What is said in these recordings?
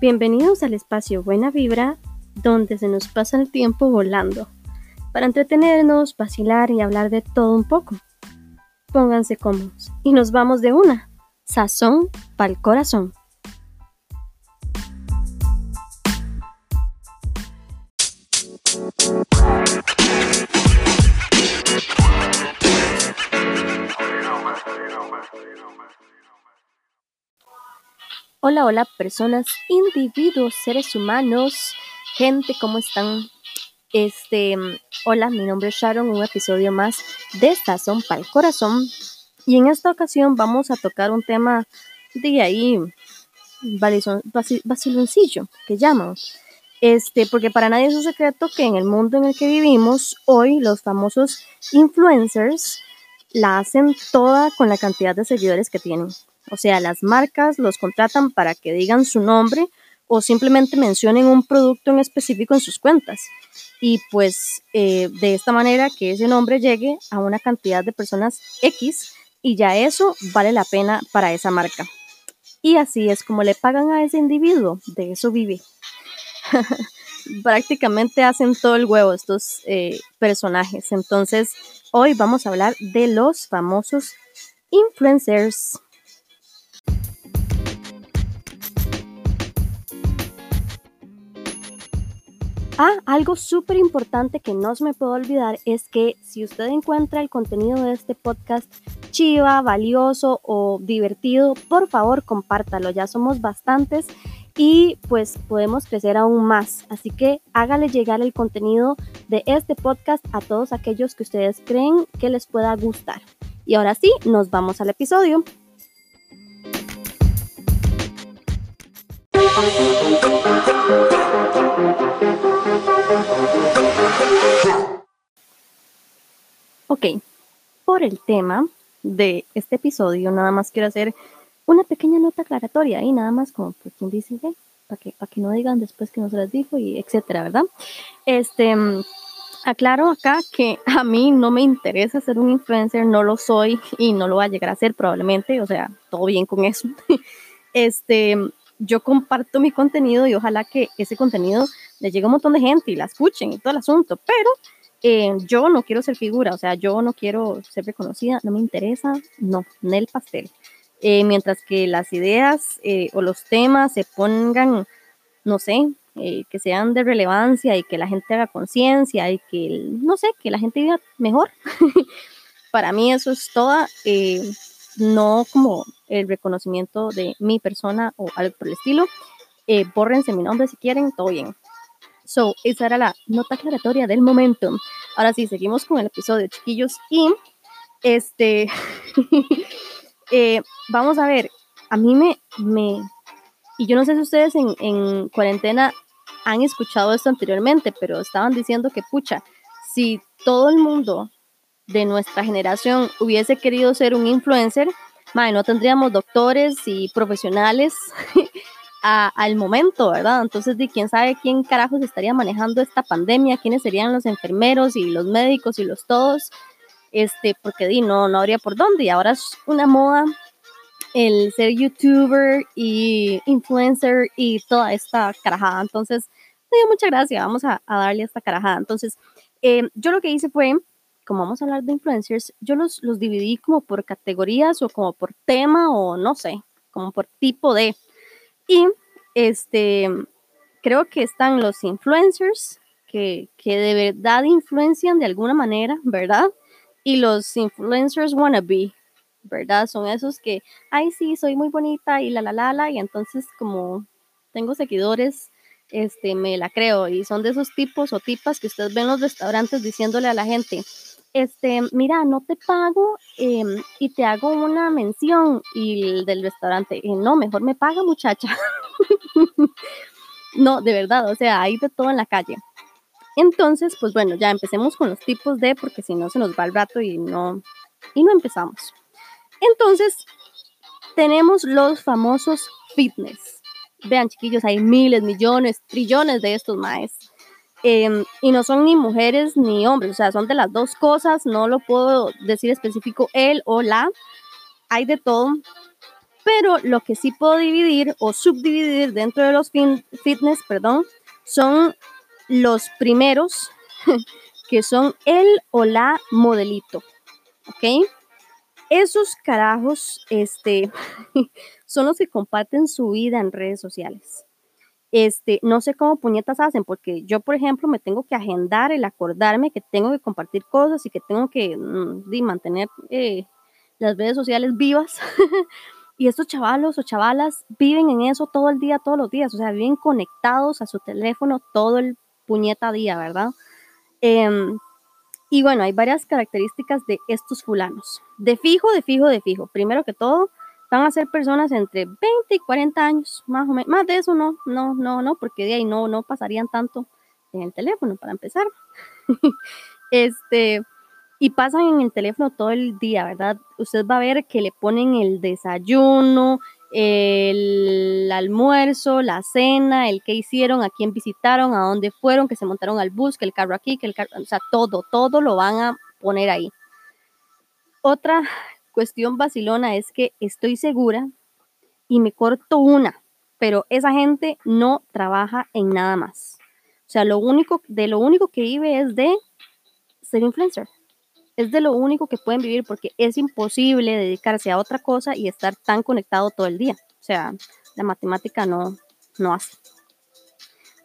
Bienvenidos al espacio Buena Vibra, donde se nos pasa el tiempo volando, para entretenernos, vacilar y hablar de todo un poco. Pónganse cómodos y nos vamos de una. Sazón pa'l corazón. Hola, personas, individuos, seres humanos, gente, ¿cómo están? Este, hola, mi nombre es Sharon, un episodio más de Sazón para el Corazón. Y en esta ocasión vamos a tocar un tema de ahí, vaciloncillo, que llaman. Este, porque para nadie es un secreto que en el mundo en el que vivimos hoy, los famosos influencers la hacen toda con la cantidad de seguidores que tienen. O sea, las marcas los contratan para que digan su nombre o simplemente mencionen un producto en específico en sus cuentas. Y pues eh, de esta manera que ese nombre llegue a una cantidad de personas X y ya eso vale la pena para esa marca. Y así es como le pagan a ese individuo, de eso vive. Prácticamente hacen todo el huevo estos eh, personajes. Entonces, hoy vamos a hablar de los famosos influencers. Ah, algo súper importante que no se me puede olvidar es que si usted encuentra el contenido de este podcast chiva, valioso o divertido, por favor compártalo. Ya somos bastantes y pues podemos crecer aún más. Así que hágale llegar el contenido de este podcast a todos aquellos que ustedes creen que les pueda gustar. Y ahora sí, nos vamos al episodio. Ok, por el tema de este episodio, nada más quiero hacer una pequeña nota aclaratoria y nada más como por quien dice, para que, para que no digan después que no se las dijo y etcétera, ¿verdad? Este, aclaro acá que a mí no me interesa ser un influencer, no lo soy y no lo voy a llegar a ser probablemente, o sea, todo bien con eso. Este, yo comparto mi contenido y ojalá que ese contenido le llegue a un montón de gente y la escuchen y todo el asunto, pero eh, yo no quiero ser figura, o sea, yo no quiero ser reconocida, no me interesa, no, en el pastel. Eh, mientras que las ideas eh, o los temas se pongan, no sé, que sean de relevancia y que la gente haga conciencia y que, no sé, que la gente viva mejor. Para mí eso es todo no como el reconocimiento de mi persona o algo por el estilo. Eh, bórrense mi nombre si quieren, todo bien. So, esa era la nota aclaratoria del momento. Ahora sí, seguimos con el episodio, chiquillos. Y este, eh, vamos a ver, a mí me, me, y yo no sé si ustedes en, en cuarentena han escuchado esto anteriormente, pero estaban diciendo que, pucha, si todo el mundo de nuestra generación hubiese querido ser un influencer, no tendríamos doctores y profesionales al momento, ¿verdad? Entonces, de quién sabe quién carajos estaría manejando esta pandemia, quiénes serían los enfermeros y los médicos y los todos, este, porque di, no, no habría por dónde. Y ahora es una moda el ser youtuber y influencer y toda esta carajada. Entonces, me dio mucha gracia, vamos a, darle esta carajada. Entonces, eh, yo lo que hice fue como vamos a hablar de influencers, yo los, los dividí como por categorías o como por tema o no sé, como por tipo de. Y este, creo que están los influencers que, que de verdad influencian de alguna manera, ¿verdad? Y los influencers wannabe, ¿verdad? Son esos que, ay, sí, soy muy bonita y la, la, la, la, y entonces como tengo seguidores, este, me la creo. Y son de esos tipos o tipas que ustedes ven en los restaurantes diciéndole a la gente, este, mira, no te pago em, y te hago una mención y el del restaurante, eh, no, mejor me paga muchacha. no, de verdad, o sea, hay de todo en la calle. Entonces, pues bueno, ya empecemos con los tipos de, porque si no se nos va el rato y no, y no empezamos. Entonces, tenemos los famosos fitness. Vean, chiquillos, hay miles, millones, trillones de estos maes. Em, y no son ni mujeres ni hombres, o sea, son de las dos cosas, no lo puedo decir específico él o la, hay de todo, Pero lo que sí puedo dividir o subdividir dentro de los fitness, perdón, son los primeros, que son el o la modelito. ¿Ok? Esos carajos, este, son los que comparten su vida en redes sociales. Este, no sé cómo puñetas hacen, porque yo, por ejemplo, me tengo que agendar el acordarme que tengo que compartir cosas y que tengo que mm, mantener eh, las redes sociales vivas. y estos chavalos o chavalas viven en eso todo el día, todos los días, o sea, viven conectados a su teléfono todo el puñeta día, ¿verdad? Em, y bueno, hay varias características de estos fulanos. De fijo, de fijo, de fijo. Primero que todo, van a ser personas entre 20 y 40 años, más o menos. Más de eso no, no, no, no, porque de ahí no, no pasarían tanto en el teléfono para empezar. este, y pasan en el teléfono todo el día, ¿verdad? Usted va a ver que le ponen el desayuno, el almuerzo, la cena, el que hicieron, a quién visitaron, a dónde fueron, que se montaron al bus, que el carro aquí, que el carro, o sea, todo, todo lo van a poner ahí. Otra cuestión vacilona es que estoy segura y me corto una, pero esa gente no trabaja en nada más. O sea, lo único, de lo único que vive es de ser influencer. Es de lo único que pueden vivir porque es imposible dedicarse a otra cosa y estar tan conectado todo el día. O sea, la matemática no, no hace.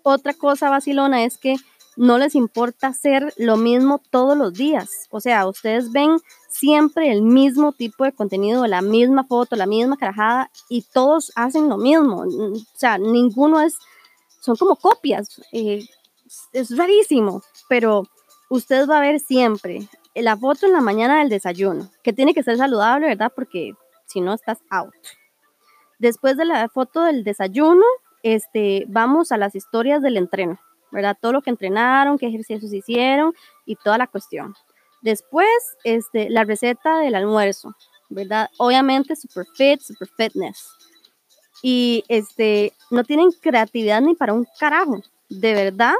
Otra cosa vacilona es que no les importa hacer lo mismo todos los días. O sea, ustedes ven siempre el mismo tipo de contenido, la misma foto, la misma carajada y todos hacen lo mismo. O sea, ninguno es, son como copias. Eh, es rarísimo, pero usted va a ver siempre la foto en la mañana del desayuno, que tiene que ser saludable, ¿verdad? Porque si no estás out. Después de la foto del desayuno, este, vamos a las historias del entreno, ¿verdad? Todo lo que entrenaron, qué ejercicios hicieron y toda la cuestión. Después, este, la receta del almuerzo, ¿verdad? Obviamente super fit, super fitness. Y este, no tienen creatividad ni para un carajo. De verdad,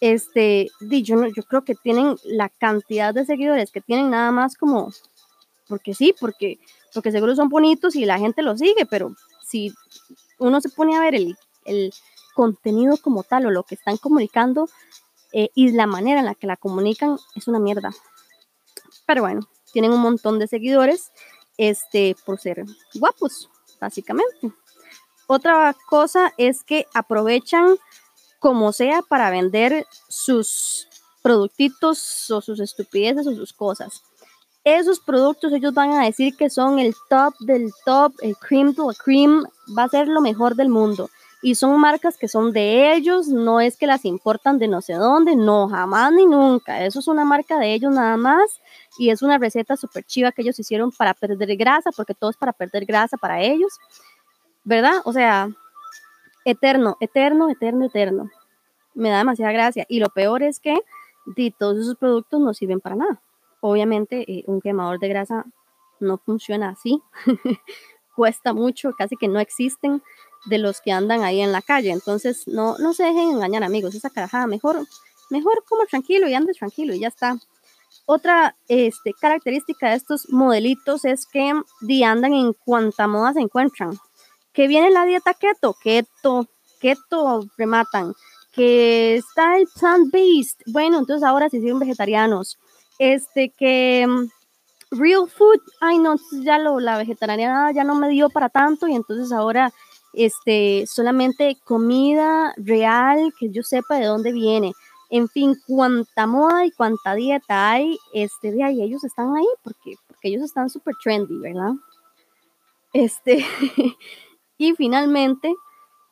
este, yo, yo creo que tienen la cantidad de seguidores que tienen nada más como, porque sí, porque, porque seguro son bonitos y la gente los sigue, pero si uno se pone a ver el, el contenido como tal o lo que están comunicando eh, y la manera en la que la comunican, es una mierda. Pero bueno, tienen un montón de seguidores este, por ser guapos, básicamente. Otra cosa es que aprovechan como sea para vender sus productitos o sus estupideces o sus cosas. Esos productos ellos van a decir que son el top del top, el cream to the cream, va a ser lo mejor del mundo y son marcas que son de ellos, no es que las importan de no sé dónde, no, jamás ni nunca. Eso es una marca de ellos nada más y es una receta súper chiva que ellos hicieron para perder grasa, porque todo es para perder grasa para ellos, ¿verdad? O sea, eterno, eterno, eterno, eterno. Me da demasiada gracia. Y lo peor es que de todos esos productos no sirven para nada. Obviamente, eh, un quemador de grasa no funciona así. Cuesta mucho, casi que no existen de los que andan ahí en la calle. Entonces, no, no se dejen engañar, amigos. Esa carajada, mejor, mejor como tranquilo y andes tranquilo y ya está. Otra este, característica de estos modelitos es que andan en cuanta moda se encuentran. Que viene la dieta keto, keto, keto rematan. Que está el plant-based. Bueno, entonces ahora se hicieron vegetarianos. Este, que mm, real food, ay no, ya lo, la vegetariana ya no me dio para tanto y entonces ahora este, solamente comida real que yo sepa de dónde viene. En fin, cuánta moda y cuánta dieta hay, este, de ahí ellos están ahí porque, porque ellos están súper trendy, ¿verdad? Este, y finalmente,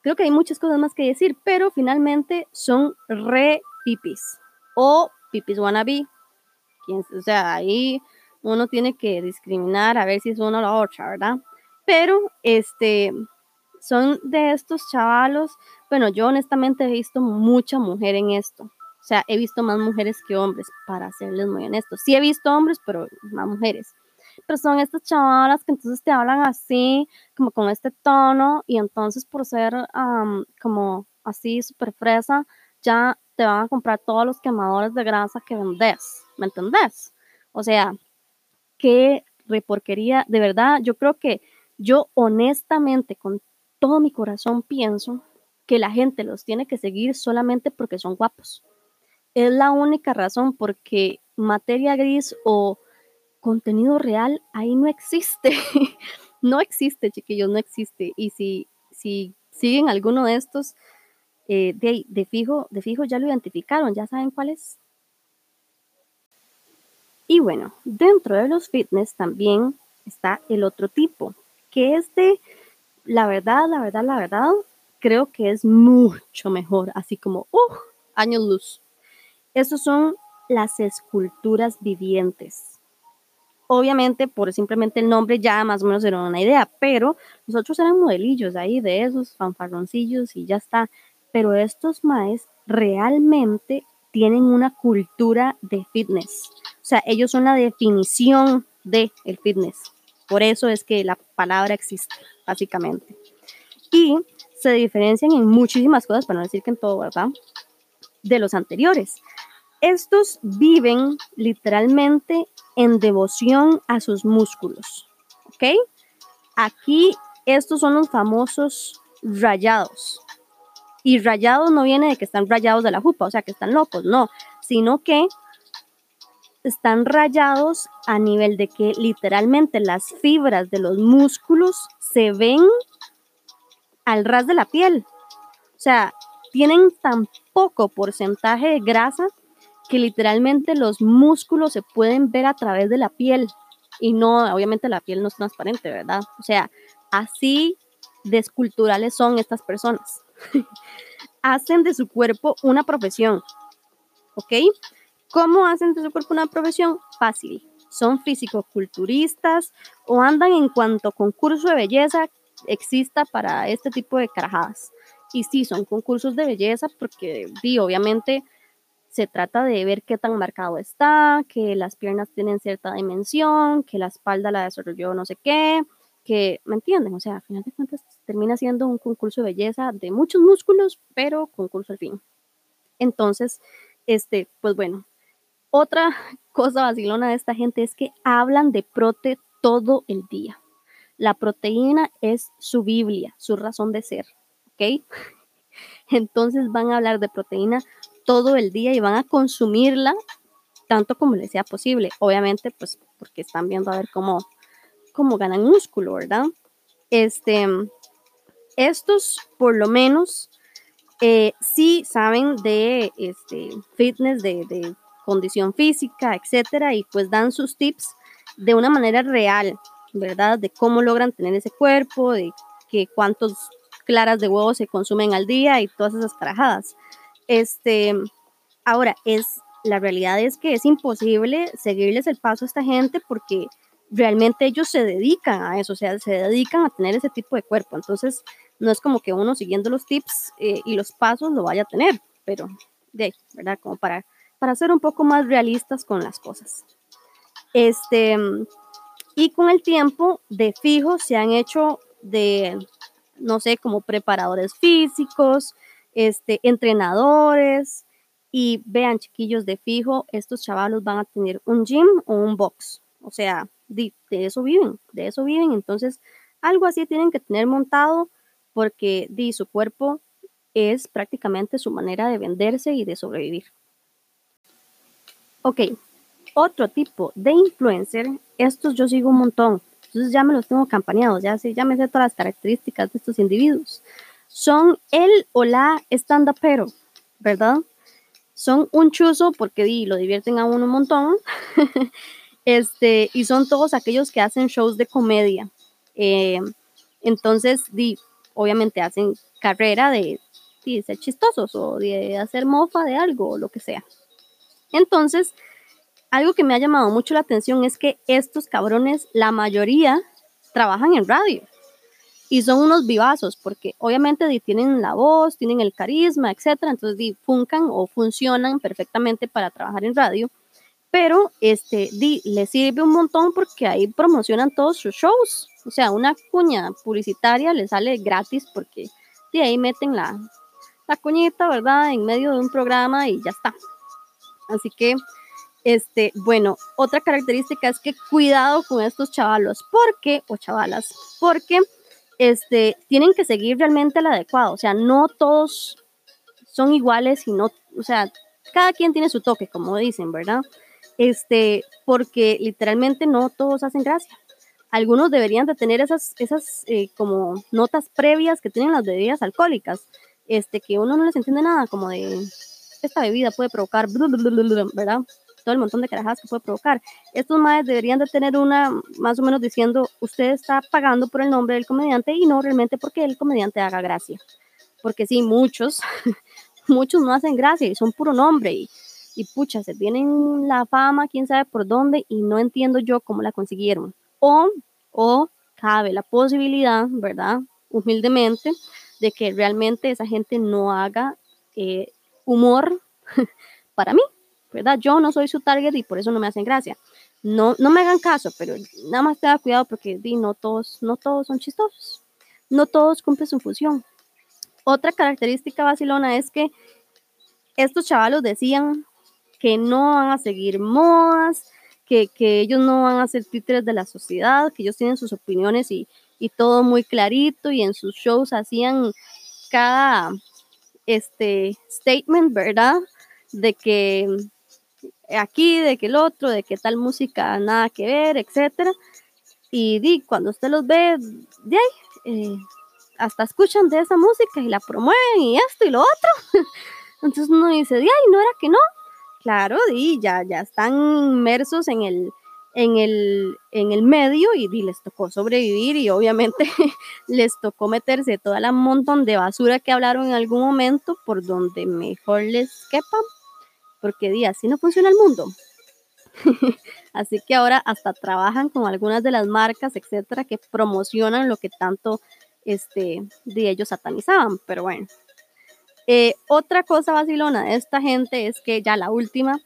creo que hay muchas cosas más que decir, pero finalmente son re pipis o pipis wannabe. O sea, ahí uno tiene que discriminar a ver si es uno o la otra, ¿verdad? Pero, este, son de estos chavalos. Bueno, yo honestamente he visto mucha mujer en esto. O sea, he visto más mujeres que hombres, para serles muy honestos. Sí he visto hombres, pero más mujeres. Pero son estas chavalas que entonces te hablan así, como con este tono, y entonces por ser como así súper fresa, ya te van a comprar todos los quemadores de grasa que vendes. ¿Me entendés? O sea, qué reporquería. De verdad, yo creo que Yo honestamente, con todo mi corazón, pienso que la gente los tiene que seguir solamente porque son guapos. Es la única razón porque materia gris o contenido real ahí no existe. no existe, chiquillos, no existe. Y si, si siguen alguno de estos, eh, de, fijo, de fijo ya lo identificaron, ya saben cuál es. Y bueno, dentro de los fitness también está el otro tipo, que es de, la verdad, la verdad, la verdad, creo que es mucho mejor, así como, uh, años luz. Estos son las esculturas vivientes. Obviamente, por simplemente el nombre ya más o menos era una idea, pero nosotros eran modelillos ahí de esos fanfarroncillos y ya está. Pero estos maes realmente tienen una cultura de fitness. O sea, ellos son la definición de el fitness. Por eso es que la palabra existe, básicamente. Y se diferencian en muchísimas cosas, para no decir que en todo, ¿verdad? De los anteriores. Estos viven literalmente en devoción a sus músculos, ¿ok? Aquí estos son los famosos rayados. Y rayados no viene de que están rayados de la jupa, o sea, que están locos, no, sino que están rayados a nivel de que literalmente las fibras de los músculos se ven al ras de la piel. O sea, tienen tan poco porcentaje de grasa que literalmente los músculos se pueden ver a través de la piel. Y no, obviamente la piel no es transparente, ¿verdad? O sea, así de esculturales son estas personas. hacen de su cuerpo una profesión. ¿Ok? ¿Cómo hacen de su cuerpo una profesión? Fácil. Son físico-culturistas o andan en cuanto concurso de belleza exista para este tipo de carajadas. Y sí, son concursos de belleza porque, sí, obviamente se trata de ver qué tan marcado está, que las piernas tienen cierta dimensión, que la espalda la desarrolló no sé qué, que, ¿me entienden? O sea, al final de cuentas termina siendo un concurso de belleza de muchos músculos, pero concurso al fin. Entonces, este, pues bueno, otra cosa vacilona de esta gente es que hablan de prote todo el día. La proteína es su Biblia, su razón de ser, ¿ok? Entonces van a hablar de proteína todo el día y van a consumirla tanto como les sea posible. Obviamente, pues porque están viendo a ver cómo, cómo ganan músculo, ¿verdad? Este, estos, por lo menos, eh, sí saben de este, fitness, de, de condición física, etcétera, y pues dan sus tips de una manera real, ¿verdad? De cómo logran tener ese cuerpo, de que cuántos claras de huevo se consumen al día y todas esas carajadas. Este, ahora, es, la realidad es que es imposible seguirles el paso a esta gente porque realmente ellos se dedican a eso, o sea, se dedican a tener ese tipo de cuerpo. Entonces, no es como que uno siguiendo los tips eh, y los pasos lo vaya a tener, pero de ¿verdad? Como para, para ser un poco más realistas con las cosas. Este, y con el tiempo, de fijo, se han hecho de, no sé, como preparadores físicos, este, entrenadores. Y vean, chiquillos, de fijo, estos chavalos van a tener un gym o un box. O sea, de, eso viven, de eso viven. Entonces, algo así tienen que tener montado porque di, su cuerpo es prácticamente su manera de venderse y de sobrevivir. Ok, otro tipo de influencer, estos yo sigo un montón, entonces ya me los tengo campaneados, ya, sé, ya me sé todas las características de estos individuos. Son el o la stand pero, ¿verdad? Son un chuzo porque lo divierten a uno un montón. este, y son todos aquellos que hacen shows de comedia. Eh, entonces, obviamente hacen carrera de, de ser chistosos o de hacer mofa de algo o lo que sea. Entonces, algo que me ha llamado mucho la atención es que estos cabrones, la mayoría, trabajan en radio y son unos vivazos porque obviamente tienen la voz, tienen el carisma, etcétera, entonces funcan o funcionan perfectamente para trabajar en radio, pero este di, les sirve un montón porque ahí promocionan todos sus shows, o sea, una cuña publicitaria les sale gratis porque de ahí meten la, la cuñita, ¿verdad? En medio de un programa y ya está. Así que Este, bueno, otra característica es que cuidado con estos chavalos, porque, o chavalas, porque este, tienen que seguir realmente el adecuado, o sea, no todos son iguales y no, o sea, cada quien tiene su toque, como dicen, ¿verdad? Este, porque literalmente no todos hacen gracia. Algunos deberían de tener esas, esas eh, como notas previas que tienen las bebidas alcohólicas, este, que uno no les entiende nada, como de esta bebida puede provocar, ¿verdad? Todo el montón de carajadas que puede provocar. Estos madres deberían de tener una, más o menos diciendo, usted está pagando por el nombre del comediante y no realmente porque el comediante haga gracia. Porque sí, muchos, muchos no hacen gracia y son puro nombre y, y pucha, se tienen la fama, quién sabe por dónde y no entiendo yo cómo la consiguieron. O, o cabe la posibilidad, ¿verdad? Humildemente, de que realmente esa gente no haga eh, humor para mí, ¿verdad? Yo no soy su target y por eso no me hacen gracia. No, no me hagan caso, pero nada más tenga cuidado porque di, no, todos, no todos son chistosos. No todos cumplen su función. Otra característica vacilona es que estos chavalos decían que no van a seguir modas, que, que, ellos no van a ser títeres de la sociedad, que ellos tienen sus opiniones y, y todo muy clarito y en sus shows hacían cada este statement, ¿verdad? De que aquí, de que el otro, de que tal música nada que ver, etcétera. Y di, cuando usted los ve, de ahí, eh, hasta escuchan de esa música y la promueven y esto y lo otro. Entonces uno dice, de ahí, no era que no. Claro, di, ya, ya están inmersos en el, en el, en el medio y, les tocó sobrevivir y obviamente les tocó meterse toda la montón de basura que hablaron en algún momento por donde mejor les quepa, porque di, así no funciona el mundo. así que ahora hasta trabajan con algunas de las marcas, etcétera, que promocionan lo que tanto este, de ellos satanizaban, pero bueno. Eh, otra cosa vacilona de esta gente es que ya la última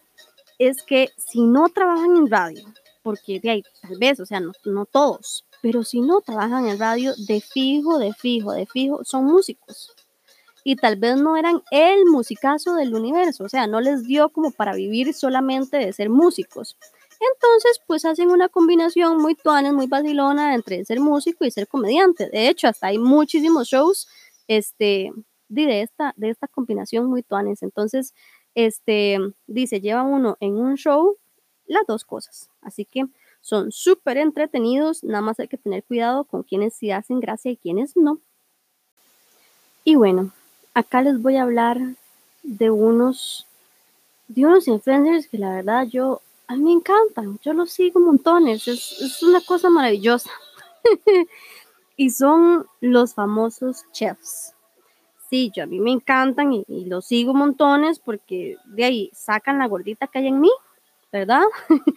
es que si no trabajan en radio, porque de ahí, tal vez, o sea, no, no todos, pero si no trabajan en radio, de fijo, de fijo, de fijo, son músicos. Y tal vez no eran el musicazo del universo, o sea, no les dio como para vivir solamente de ser músicos. Entonces, pues hacen una combinación muy tuana, muy vacilona entre ser músico y ser comediante. De hecho, hasta hay muchísimos shows este, de, esta, de esta combinación muy tuanes. Entonces, este, dice, lleva uno en un show las dos cosas. Así que son súper entretenidos, nada más hay que tener cuidado con quienes sí hacen gracia y quienes no. Y bueno, acá les voy a hablar de unos, de unos influencers que la verdad yo, a mí me encantan, yo los sigo montones, es, una cosa maravillosa. y son los famosos chefs. Sí, yo a mí me encantan y, y los sigo montones porque de ahí sacan la gordita que hay en mí ¿verdad?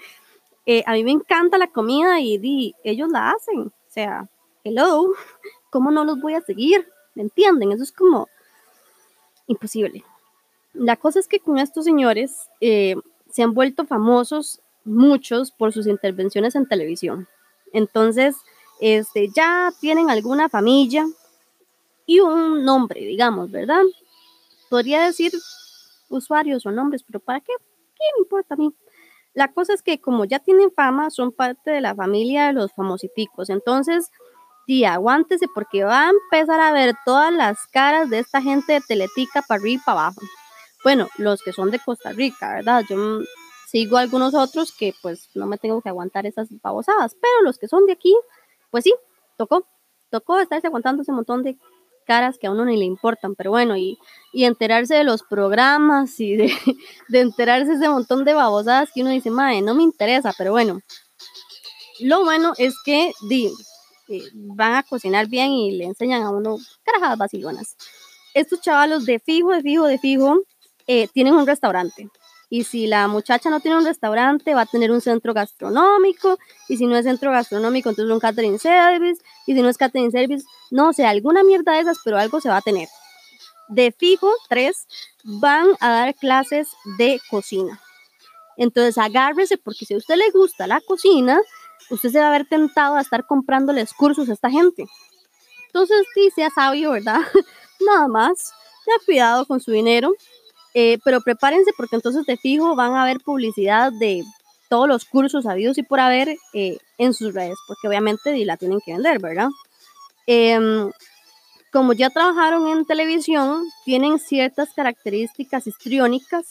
Eh, a mí me encanta la comida y, ellos la hacen. O sea, hello, ¿cómo no los voy a seguir? ¿Me entienden? Eso es como imposible. La cosa es que con estos señores eh, se han vuelto famosos muchos por sus intervenciones en televisión. Entonces, este, ya tienen alguna familia y un nombre, digamos, ¿verdad? Podría decir usuarios o nombres, pero ¿para qué? ¿Qué me importa a mí? La cosa es que como ya tienen fama, son parte de la familia de los famositicos. Entonces, sí, aguántese porque va a empezar a ver todas las caras de esta gente de Teletica para arriba y para abajo. Bueno, los que son de Costa Rica, ¿verdad? Yo sigo algunos otros que pues no me tengo que aguantar esas babosadas, pero los que son de aquí, pues sí, tocó, tocó estarse aguantando ese montón de caras que a uno ni le importan, pero bueno, y, enterarse de los programas y de, enterarse de ese montón de babosadas que uno dice, madre, no me interesa, pero bueno. Lo bueno es que di, eh, van a cocinar bien y le enseñan a uno carajadas vacilonas. Estos chavalos de fijo, de fijo, de fijo, eh, tienen un restaurante. Y si la muchacha no tiene un restaurante, va a tener un centro gastronómico. Y si no es centro gastronómico, entonces un catering service. Y si no es catering service, no sé, alguna mierda de esas, pero algo se va a tener. De fijo, tres van a dar clases de cocina. Entonces agárrese porque si a usted le gusta la cocina, usted se va a ver tentado a estar comprándoles cursos a esta gente. Entonces, sí, sea sabio, ¿verdad? Nada más. Tenga cuidado con su dinero Eh, pero prepárense porque entonces de fijo van a ver publicidad de todos los cursos habidos y por haber eh, en sus redes, porque obviamente la tienen que vender, ¿verdad? Em, como ya trabajaron en televisión, tienen ciertas características histriónicas,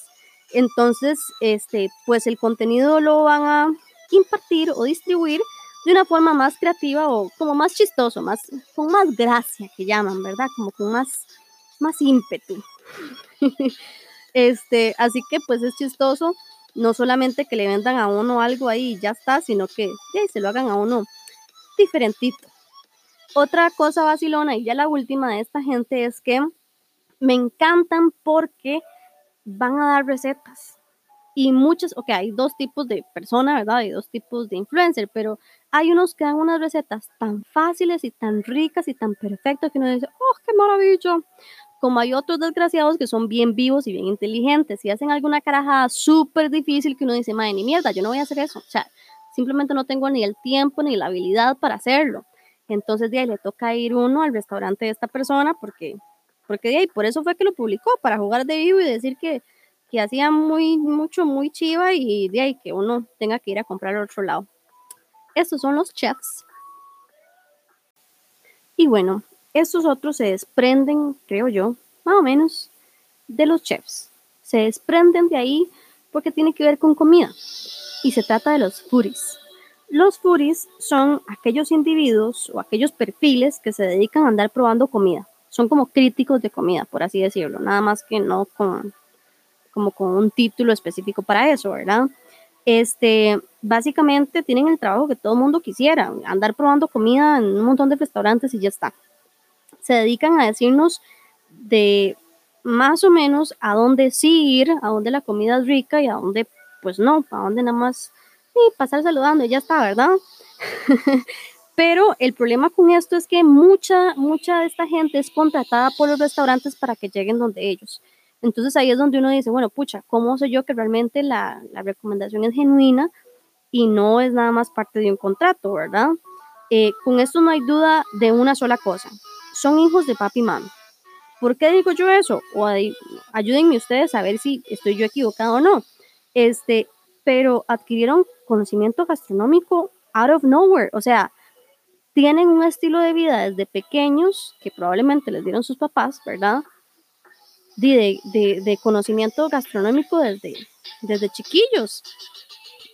entonces, este, pues el contenido lo van a impartir o distribuir de una forma más creativa o como más chistoso, más, con más gracia que llaman, ¿verdad? Como con más, más ímpetu. este, así que pues es chistoso, no solamente que le vendan a uno algo ahí y ya está, sino que se lo hagan a uno diferentito. Otra cosa vacilona y ya la última de esta gente es que me encantan porque van a dar recetas y muchos, ok, hay dos tipos de persona, ¿verdad? Hay dos tipos de influencer, pero hay unos que dan unas recetas tan fáciles y tan ricas y tan perfectas que uno dice, oh, qué maravilla. Como hay otros desgraciados que son bien vivos y bien inteligentes y hacen alguna carajada súper difícil que uno dice, madre, ni mierda, yo no voy a hacer eso. O sea, simplemente no tengo ni el tiempo ni la habilidad para hacerlo. Entonces de ahí le toca ir uno al restaurante de esta persona porque, porque de ahí, por eso fue que lo publicó, para jugar de vivo y decir que que hacía muy, mucho, muy chiva y de ahí que uno tenga que ir a comprar al otro lado. Estos son los chefs. Y bueno, estos otros se desprenden, creo yo, más o menos, de los chefs. Se desprenden de ahí porque tiene que ver con comida. Y se trata de los foodies. Los foodies son aquellos individuos o aquellos perfiles que se dedican a andar probando comida. Son como críticos de comida, por así decirlo, nada más que no con como con un título específico para eso, ¿verdad? Este, básicamente tienen el trabajo que todo el mundo quisiera, andar probando comida en un montón de restaurantes y ya está. Se dedican a decirnos de más o menos a dónde sí ir, a dónde la comida es rica y a dónde pues no, a dónde nada más sí, pasar saludando y ya está, ¿verdad? Pero el problema con esto es que mucha, mucha de esta gente es contratada por los restaurantes para que lleguen donde ellos. Entonces ahí es donde uno dice, bueno, pucha, ¿cómo sé yo que realmente la, recomendación es genuina y no es nada más parte de un contrato, verdad? Eh, con esto no hay duda de una sola cosa. Son hijos de papi y mami. ¿Por qué digo yo eso? O ayúdenme ustedes a ver si estoy yo equivocado o no. Este, pero adquirieron conocimiento gastronómico out of nowhere. O sea, tienen un estilo de vida desde pequeños que probablemente les dieron sus papás, ¿verdad? de, de, conocimiento gastronómico desde, desde chiquillos.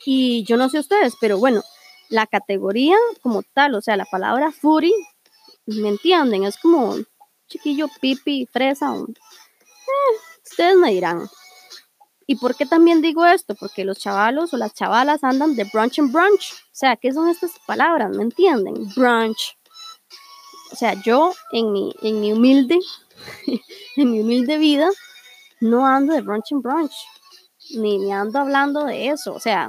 Y yo no sé ustedes, pero bueno, la categoría como tal, o sea, la palabra furi, ¿me entienden? Es como chiquillo, pipi, fresa. Eh, ustedes me dirán. ¿Y por qué también digo esto? Porque los chavalos o las chavalas andan de brunch en brunch. O sea, ¿qué son estas palabras? ¿Me entienden? Brunch. O sea, yo en mi, en mi humilde en mi humilde vida, no ando de brunch en brunch, ni me ando hablando de eso, o sea,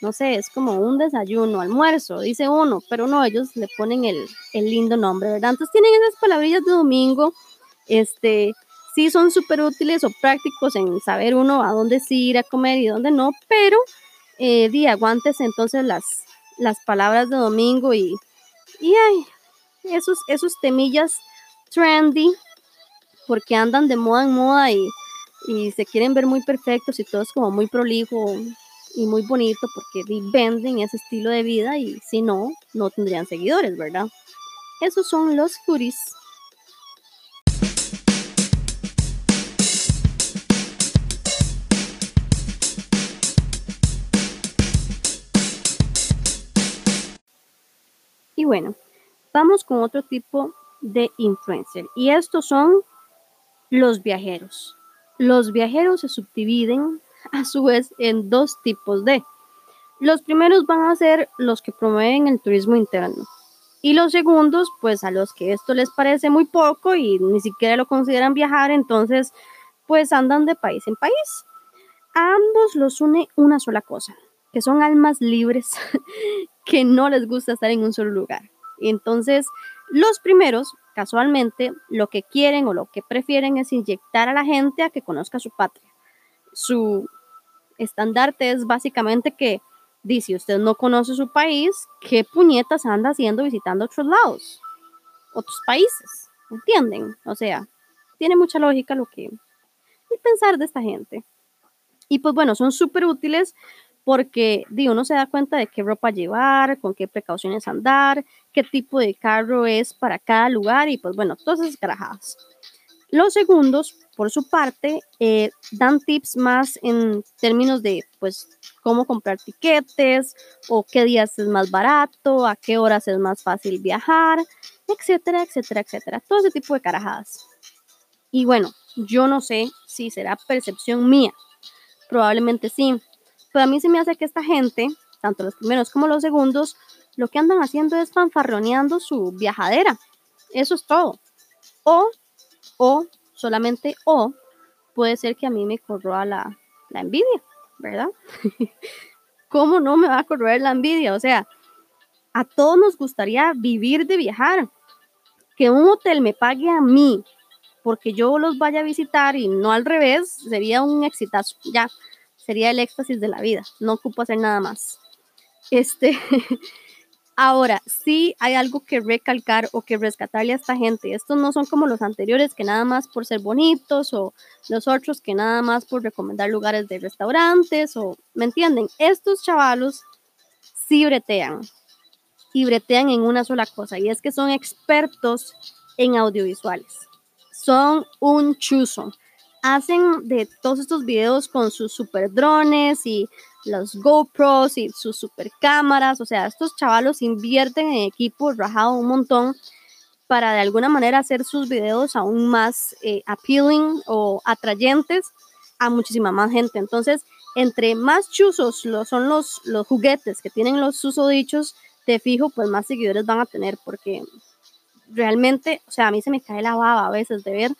no sé, es como un desayuno, almuerzo, dice uno, pero no, ellos le ponen el, el lindo nombre, ¿verdad? Entonces tienen esas palabrillas de domingo, este, sí son súper útiles o prácticos en saber uno a dónde sí ir a comer y dónde no, pero eh, di, aguantes entonces las, las palabras de domingo y, y ay, esos, esos temillas trendy porque andan de moda en moda y, se quieren ver muy perfectos y todo es como muy prolijo y muy bonito porque venden ese estilo de vida y si no, no tendrían seguidores, ¿verdad? Esos son los foodies. Y bueno, vamos con otro tipo de influencer. Y estos son los viajeros. Los viajeros se subdividen a su vez en dos tipos de. Los primeros van a ser los que promueven el turismo interno. Y los segundos, pues a los que esto les parece muy poco y ni siquiera lo consideran viajar, entonces pues andan de país en país. Ambos los une una sola cosa, que son almas libres que no les gusta estar en un solo lugar. Entonces los primeros, casualmente, lo que quieren o lo que prefieren es inyectar a la gente a que conozca su patria. Su estandarte es básicamente que dice, usted no conoce su país, ¿qué puñetas anda haciendo visitando otros lados? Otros países, ¿entienden? O sea, tiene mucha lógica lo que, el pensar de esta gente. Y pues bueno, son súper útiles porque digo, uno se da cuenta de qué ropa llevar, con qué precauciones andar, qué tipo de carro es para cada lugar y pues bueno, todas esas carajadas. Los segundos, por su parte, eh, dan tips más en términos de pues cómo comprar tiquetes o qué días es más barato, a qué horas es más fácil viajar, etcétera, etcétera, etcétera. Todo ese tipo de carajadas. Y bueno, yo no sé si será percepción mía. Probablemente sí, pero a mí se me hace que esta gente, tanto los primeros como los segundos, lo que andan haciendo es fanfarroneando su viajadera. Eso es todo. O, o, solamente o, puede ser que a mí me corroa la, la envidia, ¿verdad? ¿Cómo no me va a corroer la envidia? O sea, a todos nos gustaría vivir de viajar. Que un hotel me pague a mí porque yo los vaya a visitar y no al revés, sería un exitazo. Ya, sería el éxtasis de la vida, no ocupo hacer nada más. Este, ahora, sí hay algo que recalcar o que rescatarle a esta gente. Estos no son como los anteriores que nada más por ser bonitos o los otros que nada más por recomendar lugares de restaurantes o, ¿me entienden? Estos chavalos sí bretean y bretean en una sola cosa y es que son expertos en audiovisuales. Son un chuzo hacen de todos estos videos con sus super drones y los GoPros y sus super cámaras. O sea, estos chavalos invierten en equipo rajado un montón para de alguna manera hacer sus videos aún más eh, appealing o atrayentes a muchísima más gente. Entonces, entre más chuzos son los, los juguetes que tienen los susodichos, te fijo, pues más seguidores van a tener porque realmente, o sea, a mí se me cae la baba a veces de ver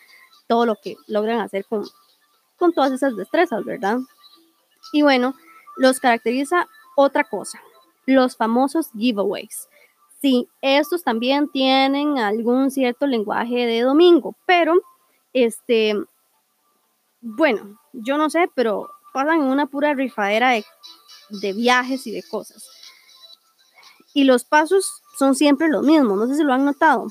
todo lo que logran hacer con, con todas esas destrezas, ¿verdad? Y bueno, los caracteriza otra cosa, los famosos giveaways. Sí, estos también tienen algún cierto lenguaje de domingo, pero este, bueno, yo no sé, pero pasan en una pura rifadera de, de viajes y de cosas. Y los pasos son siempre los mismos, no sé si lo han notado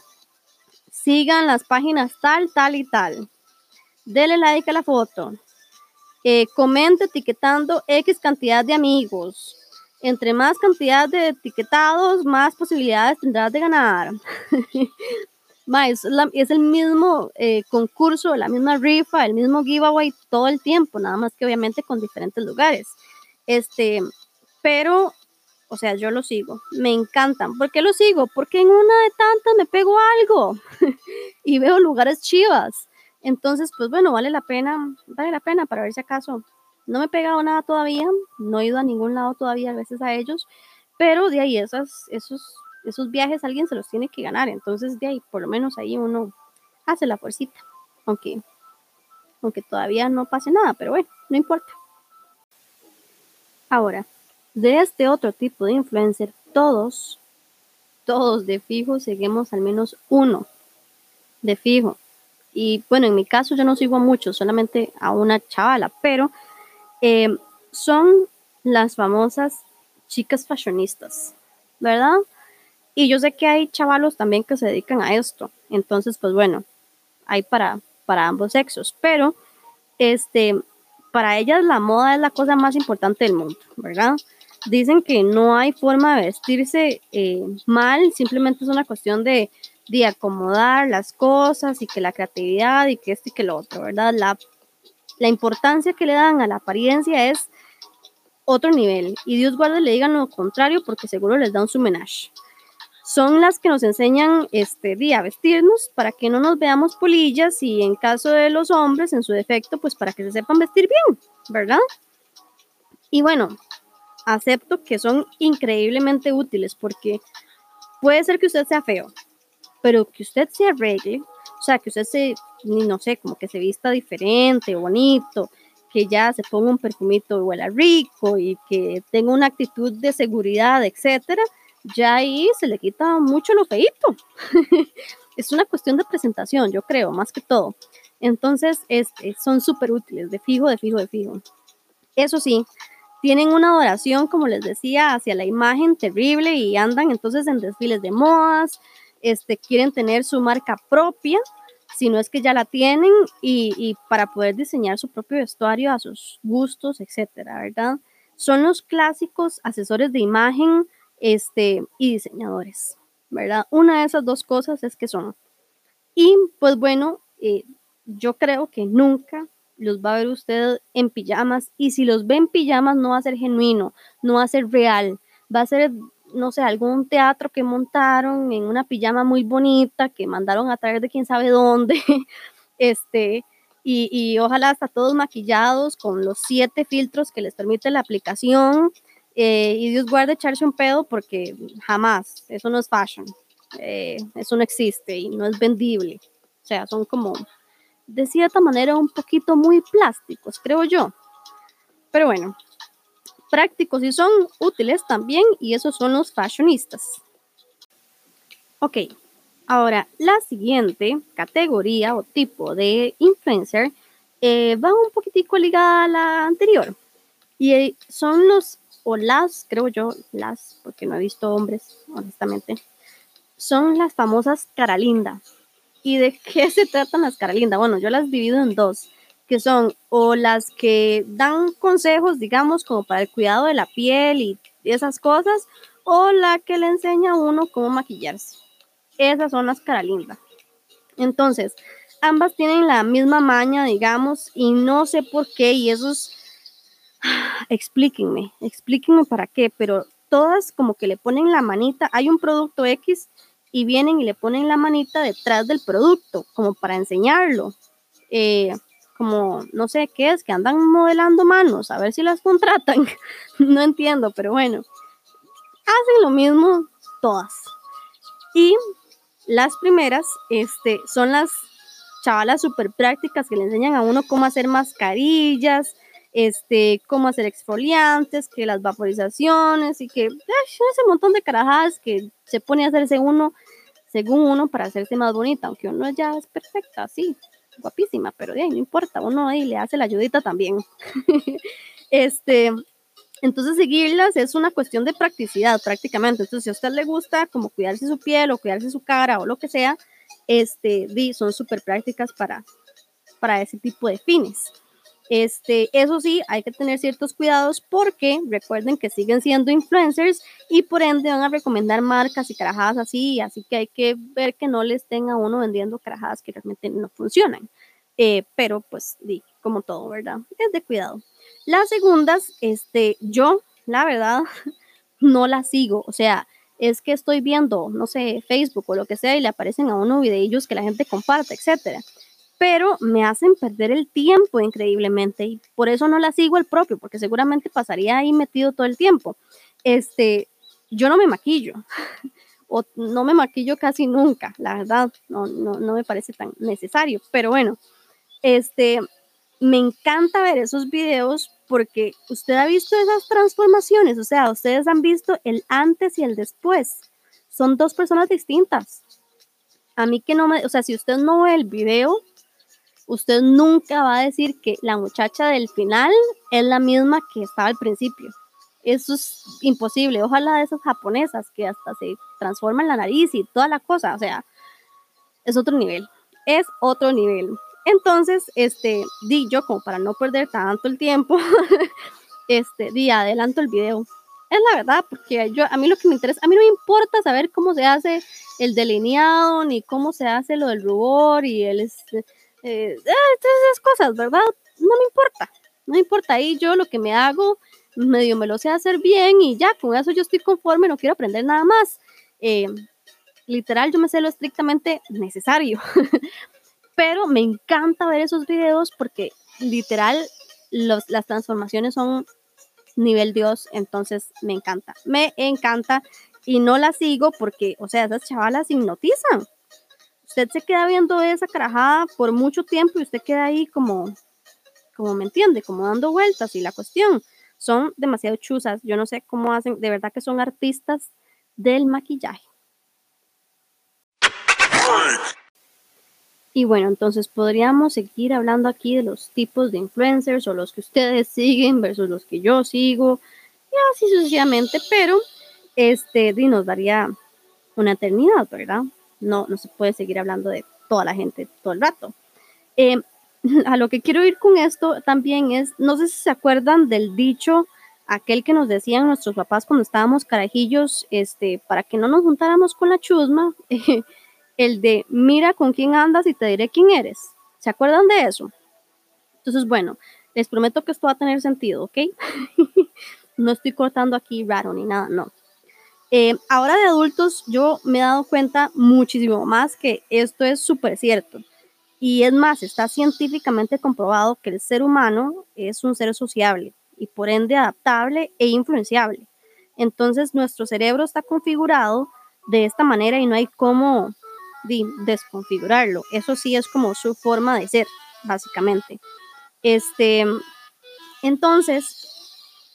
sigan las páginas tal, tal y tal. Dele like a la foto. Eh, comente etiquetando X cantidad de amigos. Entre más cantidad de etiquetados, más posibilidades tendrás de ganar. es, el mismo eh, concurso, la misma rifa, el mismo giveaway todo el tiempo, nada más que obviamente con diferentes lugares. Este, pero o sea, yo lo sigo. Me encantan. ¿Por qué lo sigo? Porque en una de tantas me pego algo y veo lugares chivas. Entonces, pues bueno, vale la pena, vale la pena para ver si acaso no me he pegado nada todavía, no he ido a ningún lado todavía, veces a ellos, pero de ahí esos, esos, esos viajes alguien se los tiene que ganar. Entonces, de ahí, por lo menos ahí uno hace la fuercita, aunque, aunque todavía no pase nada, pero bueno, no importa. Ahora, de este otro tipo de influencer, todos, todos de fijo seguimos al menos uno de fijo. Y bueno, en mi caso yo no sigo a muchos, solamente a una chavala, pero eh, son las famosas chicas fashionistas, ¿verdad? Y yo sé que hay chavalos también que se dedican a esto. Entonces, pues bueno, hay para, para ambos sexos. Pero, este, para ellas la moda es la cosa más importante del mundo, ¿verdad? dicen que no hay forma de vestirse eh, mal, simplemente es una cuestión de, de, acomodar las cosas y que la creatividad y que esto y que lo otro, ¿verdad? La, la importancia que le dan a la apariencia es otro nivel y Dios guarde le digan lo contrario porque seguro les da un homenaje. Son las que nos enseñan este día a vestirnos para que no nos veamos polillas y en caso de los hombres, en su defecto, pues para que se sepan vestir bien, ¿verdad? Y bueno, acepto que son increíblemente útiles porque puede ser que usted sea feo, pero que usted se arregle, o sea, que usted se, no sé, como que se vista diferente, bonito, que ya se ponga un perfumito y huela rico y que tenga una actitud de seguridad, etcétera, ya ahí se le quita mucho lo feito. es una cuestión de presentación, yo creo, más que todo. Entonces, este, son súper útiles, de fijo, de fijo, de fijo. Eso sí, tienen una adoración, como les decía, hacia la imagen terrible y andan entonces en desfiles de modas, este, quieren tener su marca propia, si no es que ya la tienen y, para poder diseñar su propio vestuario a sus gustos, etcétera, ¿verdad? Son los clásicos asesores de imagen este, y diseñadores, ¿verdad? Una de esas dos cosas es que son. Y pues bueno, eh, yo creo que nunca los va a ver usted en pijamas y si los ve en pijamas no va a ser genuino, no va a ser real, va a ser, no sé, algún teatro que montaron en una pijama muy bonita que mandaron a traer de quién sabe dónde, este, y, y ojalá hasta todos maquillados con los siete filtros que les permite la aplicación. Eh, y Dios guarde echarse un pedo porque jamás, eso no es fashion, eh, eso no existe y no es vendible. O sea, son como de cierta manera un poquito muy plásticos, creo yo. Pero bueno, prácticos y son útiles también y esos son los fashionistas. Ok, ahora la siguiente categoría o tipo de influencer eh, va un poquitico ligada a la anterior y eh, son los o las, creo yo, las, porque no he visto hombres, honestamente, son las famosas cara linda. ¿Y de qué se tratan las Caralinda? Bueno, yo las divido en dos, que son o las que dan consejos, digamos, como para el cuidado de la piel y esas cosas, o la que le enseña a uno cómo maquillarse. Esas son las Caralinda. Entonces, ambas tienen la misma maña, digamos, y no sé por qué, y esos, explíquenme, explíquenme para qué, pero todas como que le ponen la manita, hay un producto X y vienen y le ponen la manita detrás del producto, como para enseñarlo. Eh, como, no sé qué es, que andan modelando manos, a ver si las contratan. no entiendo, pero bueno. Hacen lo mismo todas. Y las primeras este, son las chavalas súper prácticas que le enseñan a uno cómo hacer mascarillas, este, cómo hacer exfoliantes, que las vaporizaciones y que ese montón de carajadas que se pone a hacerse uno, según uno, para hacerse más bonita, aunque uno ya es perfecta, sí, guapísima, pero no importa, uno ahí le hace la ayudita también. este, entonces seguirlas es una cuestión de practicidad prácticamente. Entonces, si a usted le gusta como cuidarse su piel o cuidarse su cara o lo que sea, este, son súper prácticas para, para ese tipo de fines. Este, eso sí, hay que tener ciertos cuidados porque recuerden que siguen siendo influencers y por ende van a recomendar marcas y carajadas así, así que hay que ver que no les estén a uno vendiendo carajadas que realmente no funcionan. Eh, pero pues, como todo, ¿verdad? Es de cuidado. Las segundas, este, yo, la verdad, no las sigo, o sea, es que estoy viendo, no sé, Facebook o lo que sea y le aparecen a uno videillos que la gente comparte, etcétera pero me hacen perder el tiempo increíblemente y por eso no la sigo el propio, porque seguramente pasaría ahí metido todo el tiempo. Este, yo no me maquillo o no me maquillo casi nunca, la verdad, no, no, no me parece tan necesario, pero bueno, este, me encanta ver esos videos porque usted ha visto esas transformaciones, o sea, ustedes han visto el antes y el después. Son dos personas distintas. A mí que no me, o sea, si usted no ve el video, usted nunca va a decir que la muchacha del final es la misma que estaba al principio. Eso es imposible. Ojalá de esas japonesas que hasta se transforman la nariz y toda la cosa. O sea, es otro nivel. Es otro nivel. Entonces, este, di yo como para no perder tanto el tiempo, este, di adelanto el video. Es la verdad, porque yo, a mí lo que me interesa, a mí no me importa saber cómo se hace el delineado, ni cómo se hace lo del rubor y el, este, eh, ah, esas cosas, ¿verdad? No me importa, no me importa. Ahí yo lo que me hago, medio me lo sé hacer bien y ya, con eso yo estoy conforme, no quiero aprender nada más. Eh, literal, yo me sé lo estrictamente necesario. Pero me encanta ver esos videos porque literal las transformaciones son nivel Dios, entonces me encanta, me encanta y no las sigo porque, o sea, esas chavalas hipnotizan usted se queda viendo esa carajada por mucho tiempo y usted queda ahí como, como me entiende, como dando vueltas y la cuestión, son demasiado chuzas, yo no sé cómo hacen, de verdad que son artistas del maquillaje. Y bueno, entonces podríamos seguir hablando aquí de los tipos de influencers o los que ustedes siguen versus los que yo sigo y así sucesivamente, pero este nos daría una eternidad, ¿verdad? No, no se puede seguir hablando de toda la gente todo el rato. Eh, a lo que quiero ir con esto también es, no sé si se acuerdan del dicho, aquel que nos decían nuestros papás cuando estábamos carajillos, este, para que no nos juntáramos con la chusma, el de mira con quién andas y te diré quién eres. ¿Se acuerdan de eso? Entonces, bueno, les prometo que esto va a tener sentido, ¿ok? no estoy cortando aquí raro ni nada, no. Eh, ahora de adultos, yo me he dado cuenta muchísimo más que esto es súper cierto. Y es más, está científicamente comprobado que el ser humano es un ser sociable y por ende adaptable e influenciable. Entonces nuestro cerebro está configurado de esta manera y no hay cómo desconfigurarlo. Eso sí es como su forma de ser, básicamente. Este, entonces,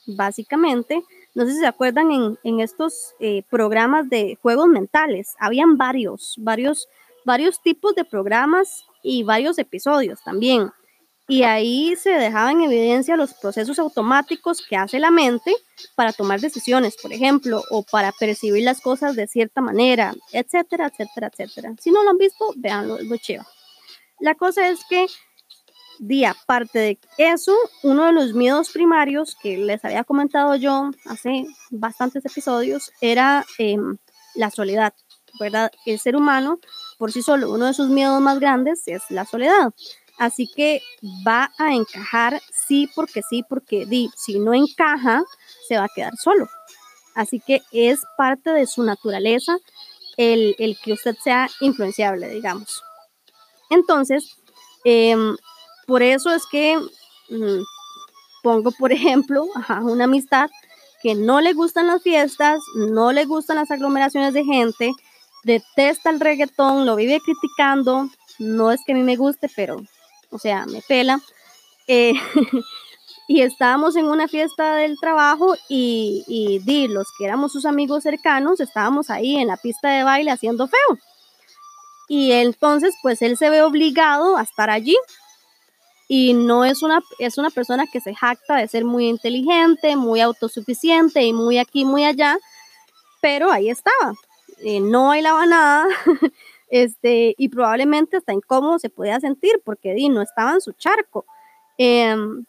básicamente, no sé si se acuerdan en, en estos eh, programas de juegos mentales, habían varios, varios, varios tipos de programas y varios episodios también. Y ahí se dejaban en evidencia los procesos automáticos que hace la mente para tomar decisiones, por ejemplo, o para percibir las cosas de cierta manera, etcétera, etcétera, etcétera. Si no lo han visto, véanlo, es muy chido. La cosa es que, di aparte de eso, uno de los miedos primarios que les había comentado yo hace bastantes episodios era em, la soledad, ¿verdad? El ser humano por sí solo, uno de sus miedos más grandes es la soledad. Así que va a encajar sí porque sí, porque di, si no encaja, se va a quedar solo. Así que es parte de su naturaleza el, que usted sea influenciable, digamos. Entonces, em, por eso es que pongo, por ejemplo, una amistad que no le gustan las fiestas, no le gustan las aglomeraciones de gente, detesta el reggaetón, lo vive criticando. No es que a mí me guste, pero, o sea, me pela. Eh, y estábamos en una fiesta del trabajo y, y di, los que éramos sus amigos cercanos, estábamos ahí en la pista de baile haciendo feo. Y entonces, pues él se ve obligado a estar allí. Y no es una, es una persona que se jacta de ser muy inteligente, muy autosuficiente y muy aquí, muy allá, pero ahí estaba. Eh, no bailaba nada, este, y probablemente hasta incómodo se podía sentir porque di, no estaba en su charco. Em,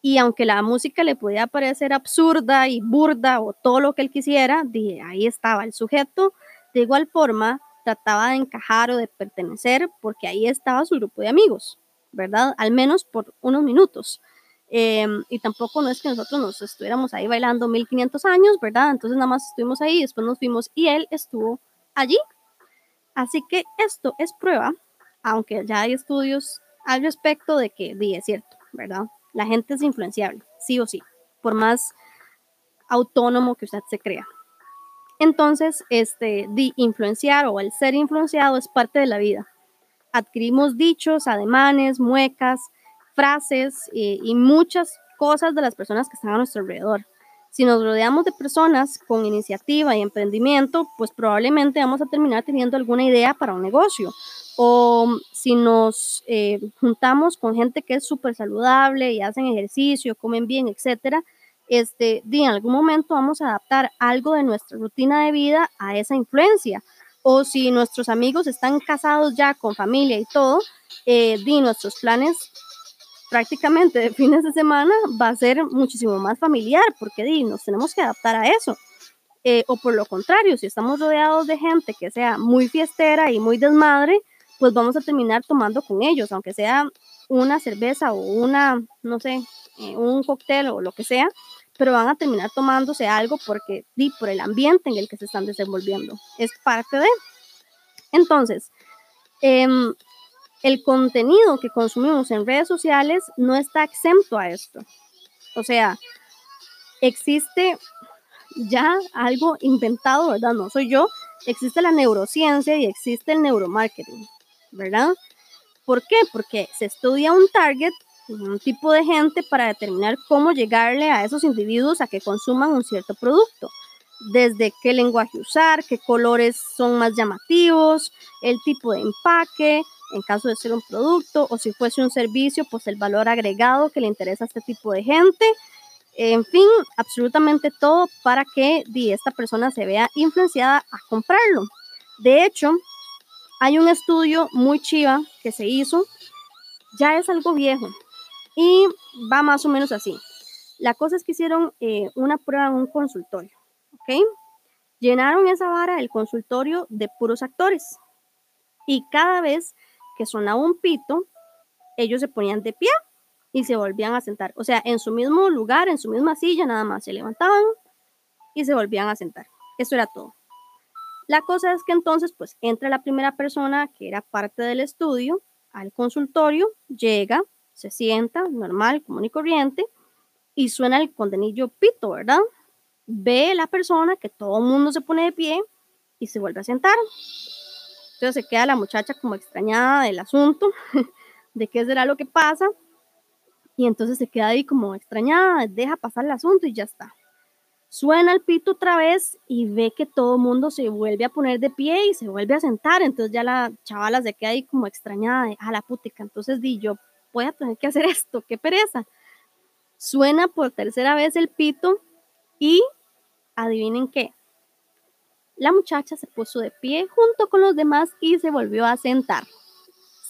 y aunque la música le podía parecer absurda y burda o todo lo que él quisiera, dije, ahí estaba el sujeto. De igual forma, trataba de encajar o de pertenecer porque ahí estaba su grupo de amigos, ¿verdad? Al menos por unos minutos. Em, y tampoco no es que nosotros nos estuviéramos ahí bailando 1500 años, ¿verdad? Entonces nada más estuvimos ahí, después nos fuimos y él estuvo allí. Así que esto es prueba, aunque ya hay estudios al respecto de que di, es cierto, ¿verdad? La gente es influenciable, sí o sí, por más autónomo que usted se crea. Entonces, este, di influenciar o el ser influenciado es parte de la vida. Adquirimos dichos, ademanes, muecas, frases eh, y, muchas cosas de las personas que están a nuestro alrededor. Si nos rodeamos de personas con iniciativa y emprendimiento, pues probablemente vamos a terminar teniendo alguna idea para un negocio. O si nos eh, juntamos con gente que es súper saludable y hacen ejercicio, comen bien, etcétera, este, en algún momento vamos a adaptar algo de nuestra rutina de vida a esa influencia. O si nuestros amigos están casados ya con familia y todo, eh, nuestros planes prácticamente de fines de semana va a ser muchísimo más familiar, porque di, nos tenemos que adaptar a eso. Eh, o por lo contrario, si estamos rodeados de gente que sea muy fiestera y muy desmadre, pues vamos a terminar tomando con ellos, aunque sea una cerveza o una, no sé, eh, un cóctel o lo que sea, pero van a terminar tomándose algo porque, por el ambiente en el que se están desenvolviendo. Es parte de. Entonces, eh, el contenido que consumimos en redes sociales no está exento a esto. O sea, existe ya algo inventado, ¿verdad? No soy yo, existe la neurociencia y existe el neuromarketing, ¿verdad? ¿Por qué? Porque se estudia un target, un tipo de gente para determinar cómo llegarle a esos individuos a que consuman un cierto producto. Desde qué lenguaje usar, qué colores son más llamativos, el tipo de empaque, en caso de ser un producto o si fuese un servicio, pues el valor agregado que le interesa a este tipo de gente. En fin, absolutamente todo para que esta persona se vea influenciada a comprarlo. De hecho, Hay un estudio muy chiva que se hizo, ya es algo viejo, y va más o menos así. La cosa es que hicieron eh, una prueba en un consultorio, ¿ok? Llenaron esa vara del consultorio de puros actores. Y cada vez que sonaba un pito, ellos se ponían de pie y se volvían a sentar. O sea, en su mismo lugar, en su misma silla, nada más se levantaban y se volvían a sentar. Eso era todo. La cosa es que entonces, pues entra la primera persona que era parte del estudio al consultorio, llega, se sienta, normal, común y corriente, y suena el condenillo pito, ¿verdad? Ve la persona que todo el mundo se pone de pie y se vuelve a sentar. Entonces se queda la muchacha como extrañada del asunto, de qué será lo que pasa, y entonces se queda ahí como extrañada, deja pasar el asunto y ya está. Suena el pito otra vez y ve que todo el mundo se vuelve a poner de pie y se vuelve a sentar. Entonces ya la chavala se queda ahí como extrañada de, a la putica. Entonces di yo, voy a tener que hacer esto, qué pereza. Suena por tercera vez el pito y adivinen qué. La muchacha se puso de pie junto con los demás y se volvió a sentar,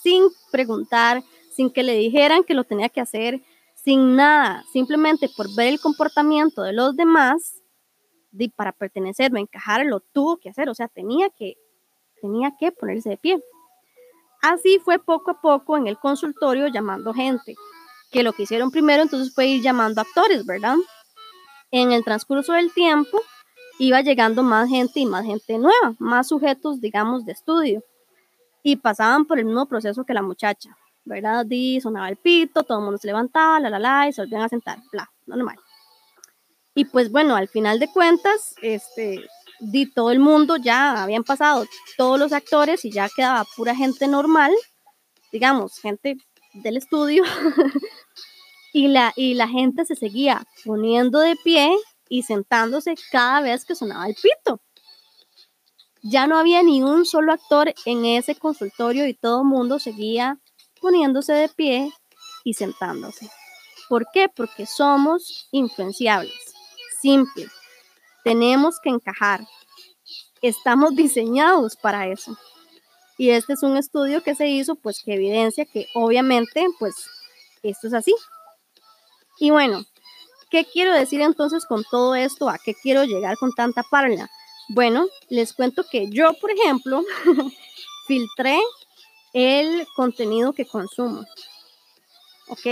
sin preguntar, sin que le dijeran que lo tenía que hacer, sin nada, simplemente por ver el comportamiento de los demás, para pertenecer o encajar, lo tuvo que hacer, o sea, tenía que, tenía que ponerse de pie. Así fue poco a poco en el consultorio llamando gente, que lo que hicieron primero entonces fue ir llamando actores, ¿verdad? En el transcurso del tiempo iba llegando más gente y más gente nueva, más sujetos, digamos, de estudio, y pasaban por el mismo proceso que la muchacha. ¿verdad? Sonaba el pito, todo el mundo se levantaba, la la la, y se volvían a sentar, bla, normal. Y pues bueno, al final de cuentas, este, di todo el mundo, ya habían pasado todos los actores y ya quedaba pura gente normal, digamos, gente del estudio, y, la, y la gente se seguía poniendo de pie y sentándose cada vez que sonaba el pito. Ya no había ni un solo actor en ese consultorio y todo el mundo seguía poniéndose de pie y sentándose. ¿Por qué? Porque somos influenciables. Simple. Tenemos que encajar. Estamos diseñados para eso. Y este es un estudio que se hizo, pues que evidencia que obviamente, pues esto es así. Y bueno, ¿qué quiero decir entonces con todo esto? ¿A qué quiero llegar con tanta parla? Bueno, les cuento que yo, por ejemplo, filtré el contenido que consumo. ¿Ok?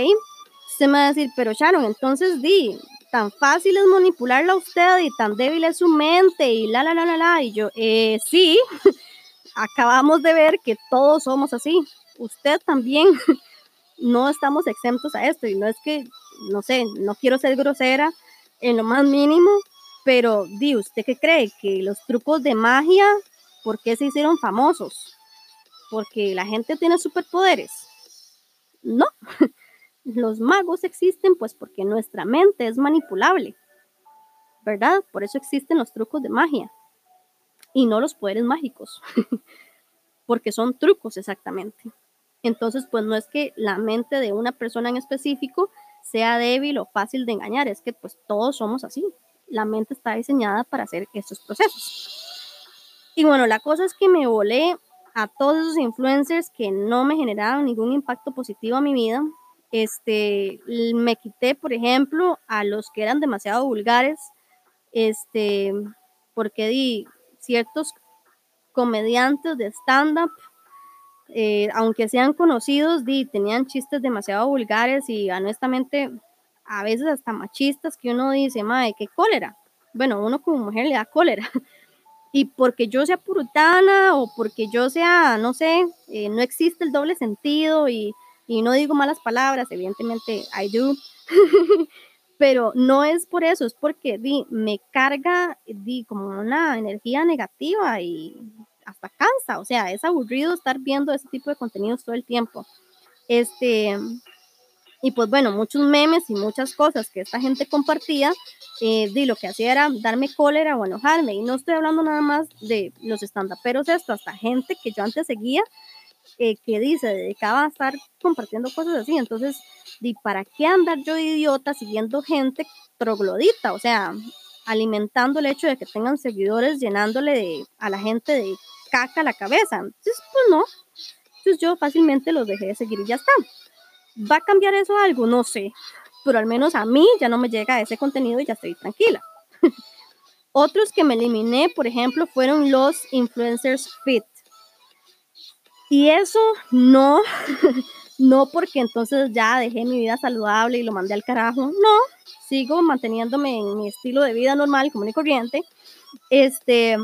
Se me va a decir, pero Sharon, entonces di, tan fácil es manipularla a usted y tan débil es su mente y la, la, la, la, la. Y yo, eh, sí, acabamos de ver que todos somos así. Usted también. no estamos exentos a esto y no es que, no sé, no quiero ser grosera en lo más mínimo, pero di, ¿usted qué cree? Que los trucos de magia, ¿por qué se hicieron famosos? porque la gente tiene superpoderes. No, los magos existen pues porque nuestra mente es manipulable, ¿verdad? Por eso existen los trucos de magia y no los poderes mágicos, porque son trucos exactamente. Entonces, pues no es que la mente de una persona en específico sea débil o fácil de engañar, es que pues todos somos así. La mente está diseñada para hacer estos procesos. Y bueno, la cosa es que me volé a todos esos influencers que no me generaban ningún impacto positivo a mi vida. Este, me quité, por ejemplo, a los que eran demasiado vulgares, este, porque di ciertos comediantes de stand-up, eh, aunque sean conocidos, di, tenían chistes demasiado vulgares y honestamente a veces hasta machistas que uno dice, madre, qué cólera. Bueno, uno como mujer le da cólera, y porque yo sea puritana o porque yo sea, no sé, eh, no existe el doble sentido y, y, no digo malas palabras, evidentemente I do, pero no es por eso, es porque di, me carga di, como una energía negativa y hasta cansa, o sea, es aburrido estar viendo ese tipo de contenidos todo el tiempo. Este, y pues bueno, muchos memes y muchas cosas que esta gente compartía, eh, de lo que hacía era darme cólera o enojarme. Y no estoy hablando nada más de los estandaperos, esto, hasta gente que yo antes seguía, eh, que dice, dedicaba a estar compartiendo cosas así. Entonces, ¿y para qué andar yo idiota siguiendo gente troglodita? O sea, alimentando el hecho de que tengan seguidores, llenándole a la gente de caca la cabeza. Entonces, pues no. Entonces yo fácilmente los dejé de seguir y ya está. ¿Va a cambiar eso algo? No sé. Pero al menos a mí ya no me llega ese contenido y ya estoy tranquila. Otros que me eliminé, por ejemplo, fueron los influencers fit. Y eso no, no porque entonces ya dejé mi vida saludable y lo mandé al carajo. No, sigo manteniéndome en mi estilo de vida normal, común y corriente. Este,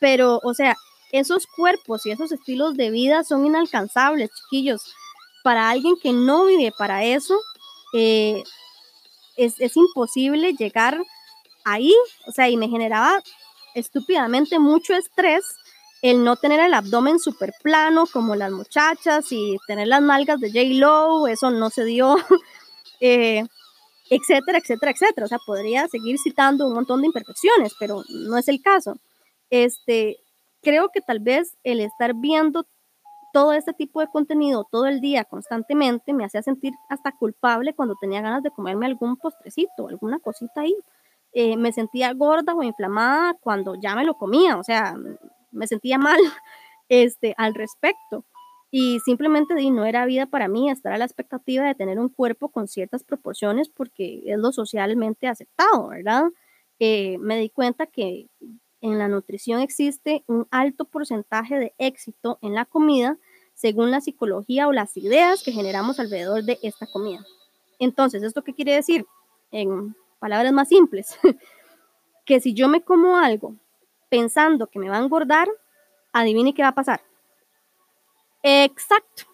pero, o sea, esos cuerpos y esos estilos de vida son inalcanzables, chiquillos. Para alguien que no vive para eso, eh, es, es imposible llegar ahí, o sea, y me generaba estúpidamente mucho estrés el no tener el abdomen súper plano como las muchachas y tener las nalgas de J. Lo, eso no se dio, eh, etcétera, etcétera, etcétera. O sea, podría seguir citando un montón de imperfecciones, pero no es el caso. Este, creo que tal vez el estar viendo todo este tipo de contenido todo el día constantemente me hacía sentir hasta culpable cuando tenía ganas de comerme algún postrecito, alguna cosita ahí. Eh, me sentía gorda o inflamada cuando ya me lo comía, o sea, me sentía mal este, al respecto. Y simplemente di, no era vida para mí estar a la expectativa de tener un cuerpo con ciertas proporciones porque es lo socialmente aceptado, ¿verdad? Eh, me di cuenta que en la nutrición existe un alto porcentaje de éxito en la comida según la psicología o las ideas que generamos alrededor de esta comida. Entonces, ¿esto qué quiere decir? En palabras más simples, que si yo me como algo pensando que me va a engordar, adivine qué va a pasar. Exacto,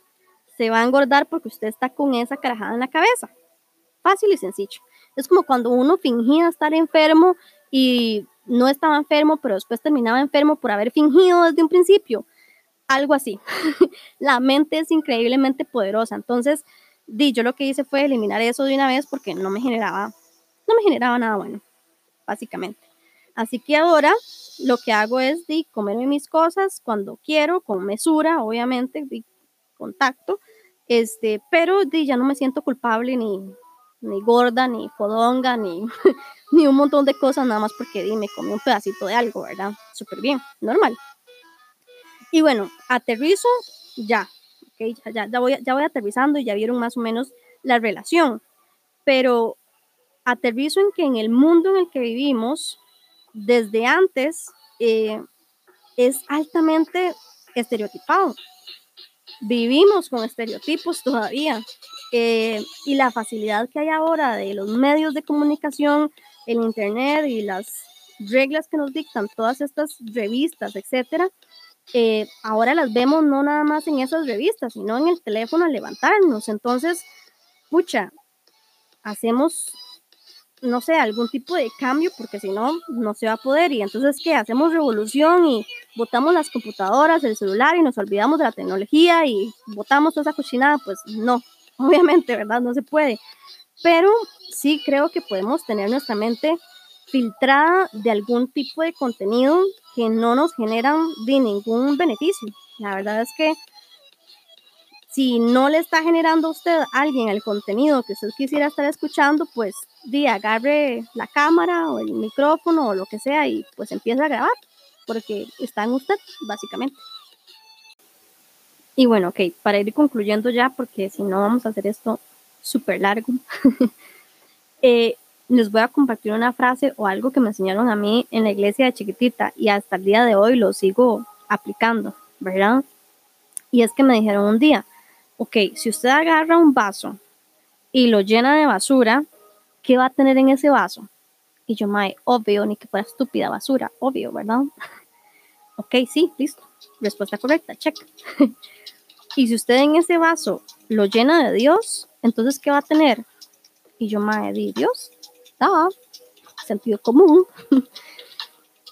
se va a engordar porque usted está con esa carajada en la cabeza. Fácil y sencillo. Es como cuando uno fingía estar enfermo y no estaba enfermo, pero después terminaba enfermo por haber fingido desde un principio. Algo así. la mente es increíblemente poderosa. Entonces, di, yo lo que hice fue eliminar eso de una vez porque no me generaba, no me generaba nada bueno, básicamente. Así que ahora lo que hago es di, comerme mis cosas cuando quiero, con mesura, obviamente, di, contacto, este, pero di, ya no me siento culpable ni, ni gorda, ni fodonga, ni, ni un montón de cosas, nada más porque di, me comí un pedacito de algo, ¿verdad? Súper bien, normal. Y bueno, aterrizo ya, okay, ya, ya, voy, ya voy aterrizando y ya vieron más o menos la relación, pero aterrizo en que en el mundo en el que vivimos, desde antes eh, es altamente estereotipado. Vivimos con estereotipos todavía. Eh, y la facilidad que hay ahora de los medios de comunicación, el Internet y las reglas que nos dictan todas estas revistas, etcétera, eh, ahora las vemos no nada más en esas revistas, sino en el teléfono al levantarnos. Entonces, pucha, hacemos no sé, algún tipo de cambio, porque si no, no se va a poder. Y entonces, ¿qué? Hacemos revolución y botamos las computadoras, el celular y nos olvidamos de la tecnología y botamos toda esa cochinada. Pues no, obviamente, ¿verdad? No se puede. Pero sí creo que podemos tener nuestra mente filtrada de algún tipo de contenido que no nos generan de ningún beneficio. La verdad es que si no le está generando a usted a alguien el contenido que usted quisiera estar escuchando, pues di, agarre la cámara o el micrófono o lo que sea y pues empieza a grabar, porque está en usted, básicamente. Y bueno, ok, para ir concluyendo ya, porque si no vamos a hacer esto súper largo, eh, les voy a compartir una frase o algo que me enseñaron a mí en la iglesia de chiquitita y hasta el día de hoy lo sigo aplicando, ¿verdad? Y es que me dijeron un día, ok, si usted agarra un vaso y lo llena de basura, ¿qué va a tener en ese vaso? Y yo, mae, obvio, ni que fuera estúpida basura, obvio, ¿verdad? ok, sí, listo. Respuesta correcta, check. y si usted en ese vaso lo llena de Dios, entonces, ¿qué va a tener? Y yo, mae, di Dios, da, sentido común.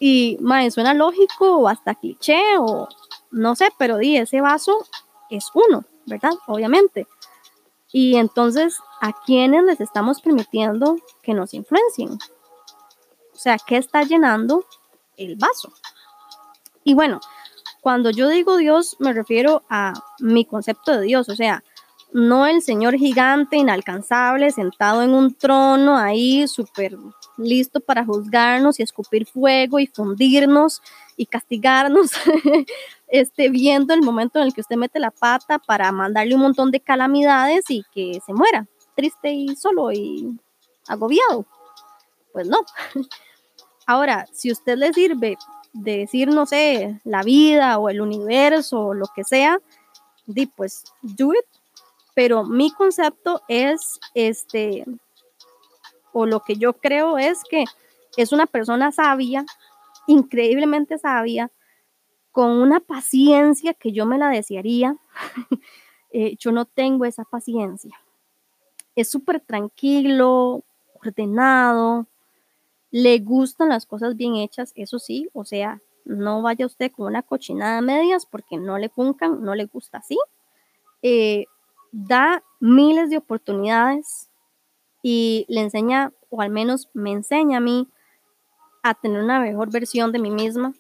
y, mae, suena lógico o hasta cliché o no sé, pero di, ese vaso es uno. ¿Verdad? Obviamente. Y entonces, ¿a quiénes les estamos permitiendo que nos influencien? O sea, ¿qué está llenando el vaso? Y bueno, cuando yo digo Dios, me refiero a mi concepto de Dios, o sea, no el Señor gigante, inalcanzable, sentado en un trono ahí, súper listo para juzgarnos y escupir fuego y fundirnos y castigarnos, este, viendo el momento en el que usted mete la pata para mandarle un montón de calamidades y que se muera, triste y solo y agobiado. Pues no. Ahora, si usted le sirve de decir, no sé, la vida o el universo o lo que sea, di pues do it. Pero mi concepto es este, o lo que yo creo es que es una persona sabia, increíblemente sabia, con una paciencia que yo me la desearía. Eh, yo no tengo esa paciencia. Es súper tranquilo, ordenado, le gustan las cosas bien hechas, eso sí, o sea, no vaya usted con una cochinada de medias porque no le puncan, no le gusta así. Eh, da miles de oportunidades y le enseña, o al menos me enseña a mí, a tener una mejor versión de mí misma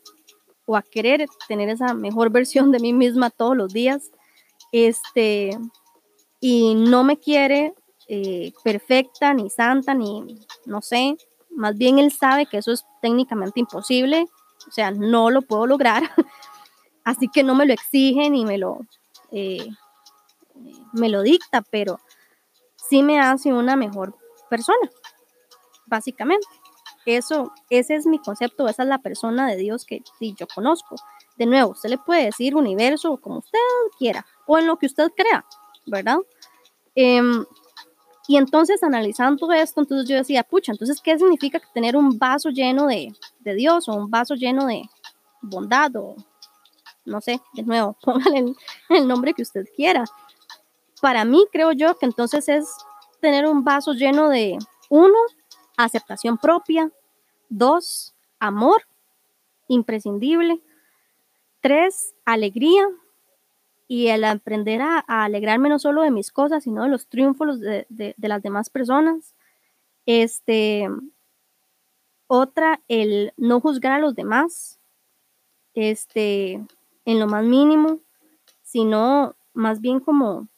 o a querer tener esa mejor versión de mí misma todos los días. Este, y no me quiere eh, perfecta, ni santa, ni no sé, más bien él sabe que eso es técnicamente imposible, o sea, no lo puedo lograr, así que no me lo exige ni me lo, eh, me lo dicta, pero sí me hace una mejor persona, básicamente. Eso, ese es mi concepto, esa es la persona de Dios que sí, yo conozco. De nuevo, usted le puede decir universo como usted quiera, o en lo que usted crea, ¿verdad? Em, y entonces analizando esto, entonces yo decía, pucha, entonces, ¿qué significa tener un vaso lleno de, de Dios o un vaso lleno de bondad o no sé, de nuevo, póngale el, el, nombre que usted quiera. Para mí creo yo que entonces es tener un vaso lleno de, uno, aceptación propia, dos, amor, imprescindible, tres, alegría, y el aprender a, alegrarme no solo de mis cosas, sino de los triunfos de, las demás personas. Este, otra, el no juzgar a los demás, este, en lo más mínimo, sino más bien como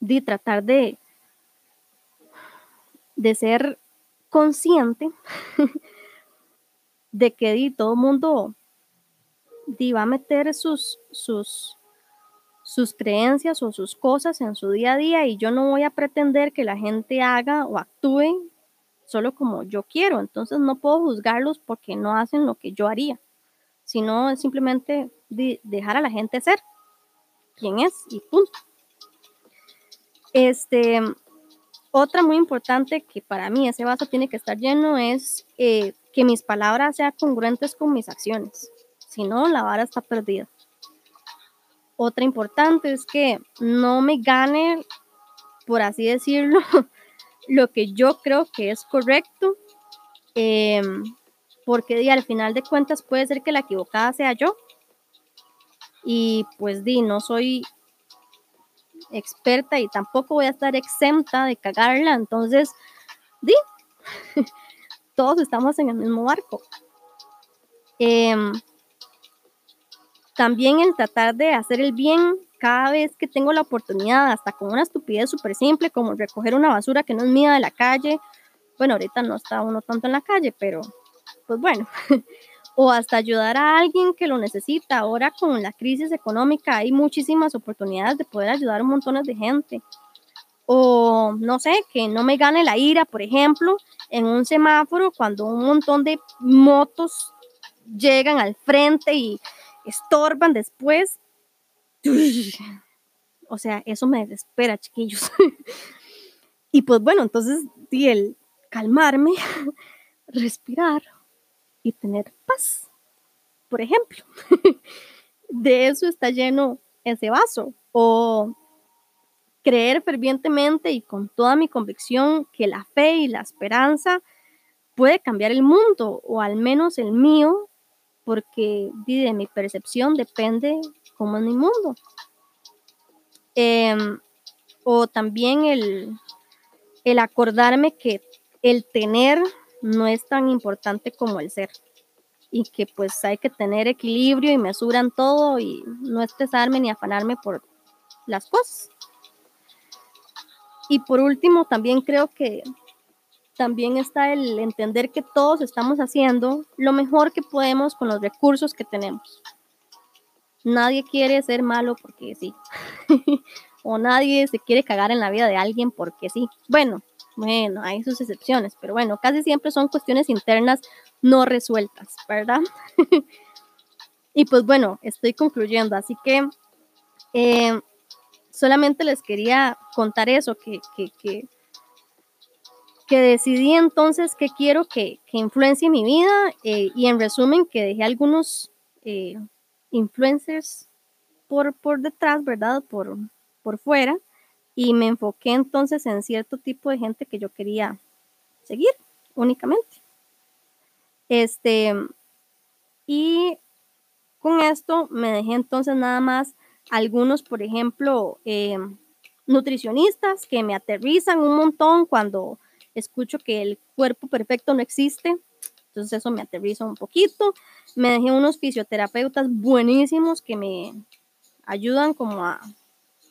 de tratar de, de ser consciente de que todo el mundo va a meter sus, sus, sus creencias o sus cosas en su día a día y yo no voy a pretender que la gente haga o actúe solo como yo quiero. Entonces no puedo juzgarlos porque no hacen lo que yo haría, sino es simplemente dejar a la gente ser quien es y punto. Este, otra muy importante que para mí ese vaso tiene que estar lleno es eh, que mis palabras sean congruentes con mis acciones. Si no, la vara está perdida. Otra importante es que no me gane, por así decirlo, lo que yo creo que es correcto, em, porque al final de cuentas puede ser que la equivocada sea yo. Y pues di, no soy experta y tampoco voy a estar exenta de cagarla, entonces di, todos estamos en el mismo barco. Em, también el tratar de hacer el bien cada vez que tengo la oportunidad, hasta con una estupidez súper simple como recoger una basura que no es mía de la calle. Bueno, ahorita no está uno tanto en la calle, pero pues bueno. o hasta ayudar a alguien que lo necesita. Ahora con la crisis económica hay muchísimas oportunidades de poder ayudar a un montón de gente. O no sé, que no me gane la ira, por ejemplo, en un semáforo cuando un montón de motos llegan al frente y estorban después. O sea, eso me desespera, chiquillos. Y pues bueno, entonces el calmarme, respirar tener paz, por ejemplo. De eso está lleno ese vaso. O creer fervientemente y con toda mi convicción que la fe y la esperanza puede cambiar el mundo, o al menos el mío, porque de mi percepción depende cómo es mi mundo. Em, o también el, el acordarme que el tener no es tan importante como el ser y que pues hay que tener equilibrio y mesura en todo y no estresarme ni afanarme por las cosas. Y por último, también creo que también está el entender que todos estamos haciendo lo mejor que podemos con los recursos que tenemos. Nadie quiere ser malo porque sí. o nadie se quiere cagar en la vida de alguien porque sí. Bueno, bueno, hay sus excepciones, pero bueno, casi siempre son cuestiones internas no resueltas, ¿verdad? y pues bueno, estoy concluyendo, así que eh, solamente les quería contar eso, que, que, decidí entonces que quiero que, influencie mi vida eh, y en resumen que dejé algunos eh, influencers por, por detrás, ¿verdad? Por, por fuera y me enfoqué entonces en cierto tipo de gente que yo quería seguir únicamente. Este, y con esto me dejé entonces nada más algunos, por ejemplo, eh, nutricionistas que me aterrizan un montón cuando escucho que el cuerpo perfecto no existe. Entonces eso me aterriza un poquito. Me dejé unos fisioterapeutas buenísimos que me ayudan como a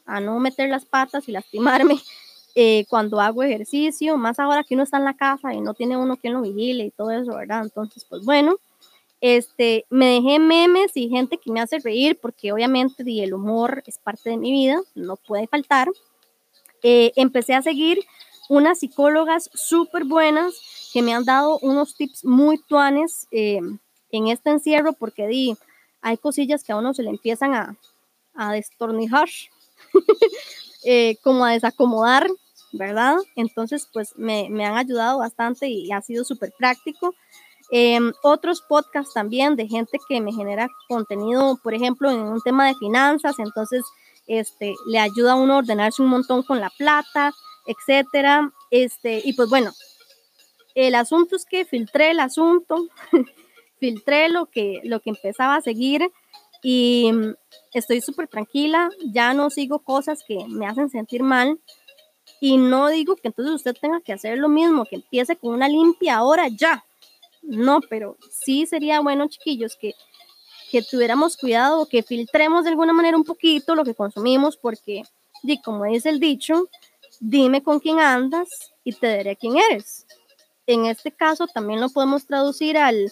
a no meter las patas y lastimarme eh, cuando hago ejercicio, más ahora que uno está en la casa y no tiene uno quien lo vigile y todo eso, ¿verdad? Entonces, pues bueno, este, me dejé memes y gente que me hace reír porque obviamente el humor es parte de mi vida, no puede faltar. Eh, empecé a seguir unas psicólogas súper buenas que me han dado unos tips muy tuanes eh, en este encierro porque di, hay cosillas que a uno se le empiezan a, a destornijar Eh, como a desacomodar, ¿verdad? Entonces, pues me, han ayudado bastante y ha sido súper práctico. Em, otros podcasts también de gente que me genera contenido, por ejemplo, en un tema de finanzas, entonces este, le ayuda a uno a ordenarse un montón con la plata, etcétera. Este, y pues bueno, el asunto es que filtré el asunto, filtré lo que, lo que empezaba a seguir y mm, estoy súper tranquila, ya no sigo cosas que me hacen sentir mal y no digo que entonces usted tenga que hacer lo mismo, que empiece con una limpia ahora ya. No, pero sí sería bueno, chiquillos, que, que tuviéramos cuidado, que filtremos de alguna manera un poquito lo que consumimos, porque, di, como dice el dicho, dime con quién andas y te diré quién eres. En este caso también lo podemos traducir al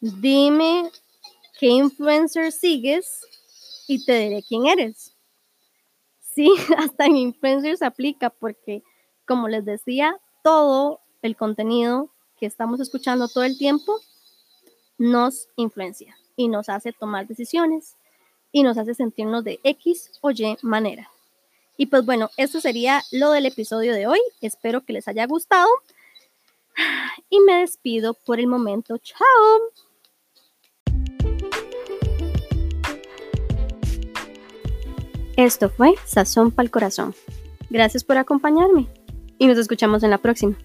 dime qué influencer sigues y te diré quién eres. Sí, hasta en influencers aplica porque, como les decía, todo el contenido que estamos escuchando todo el tiempo nos influencia y nos hace tomar decisiones y nos hace sentirnos de X o Y manera. Y pues bueno, eso sería lo del episodio de hoy. Espero que les haya gustado. Y me despido por el momento. Chao. Esto fue Sazón para el Corazón. Gracias por acompañarme y nos escuchamos en la próxima.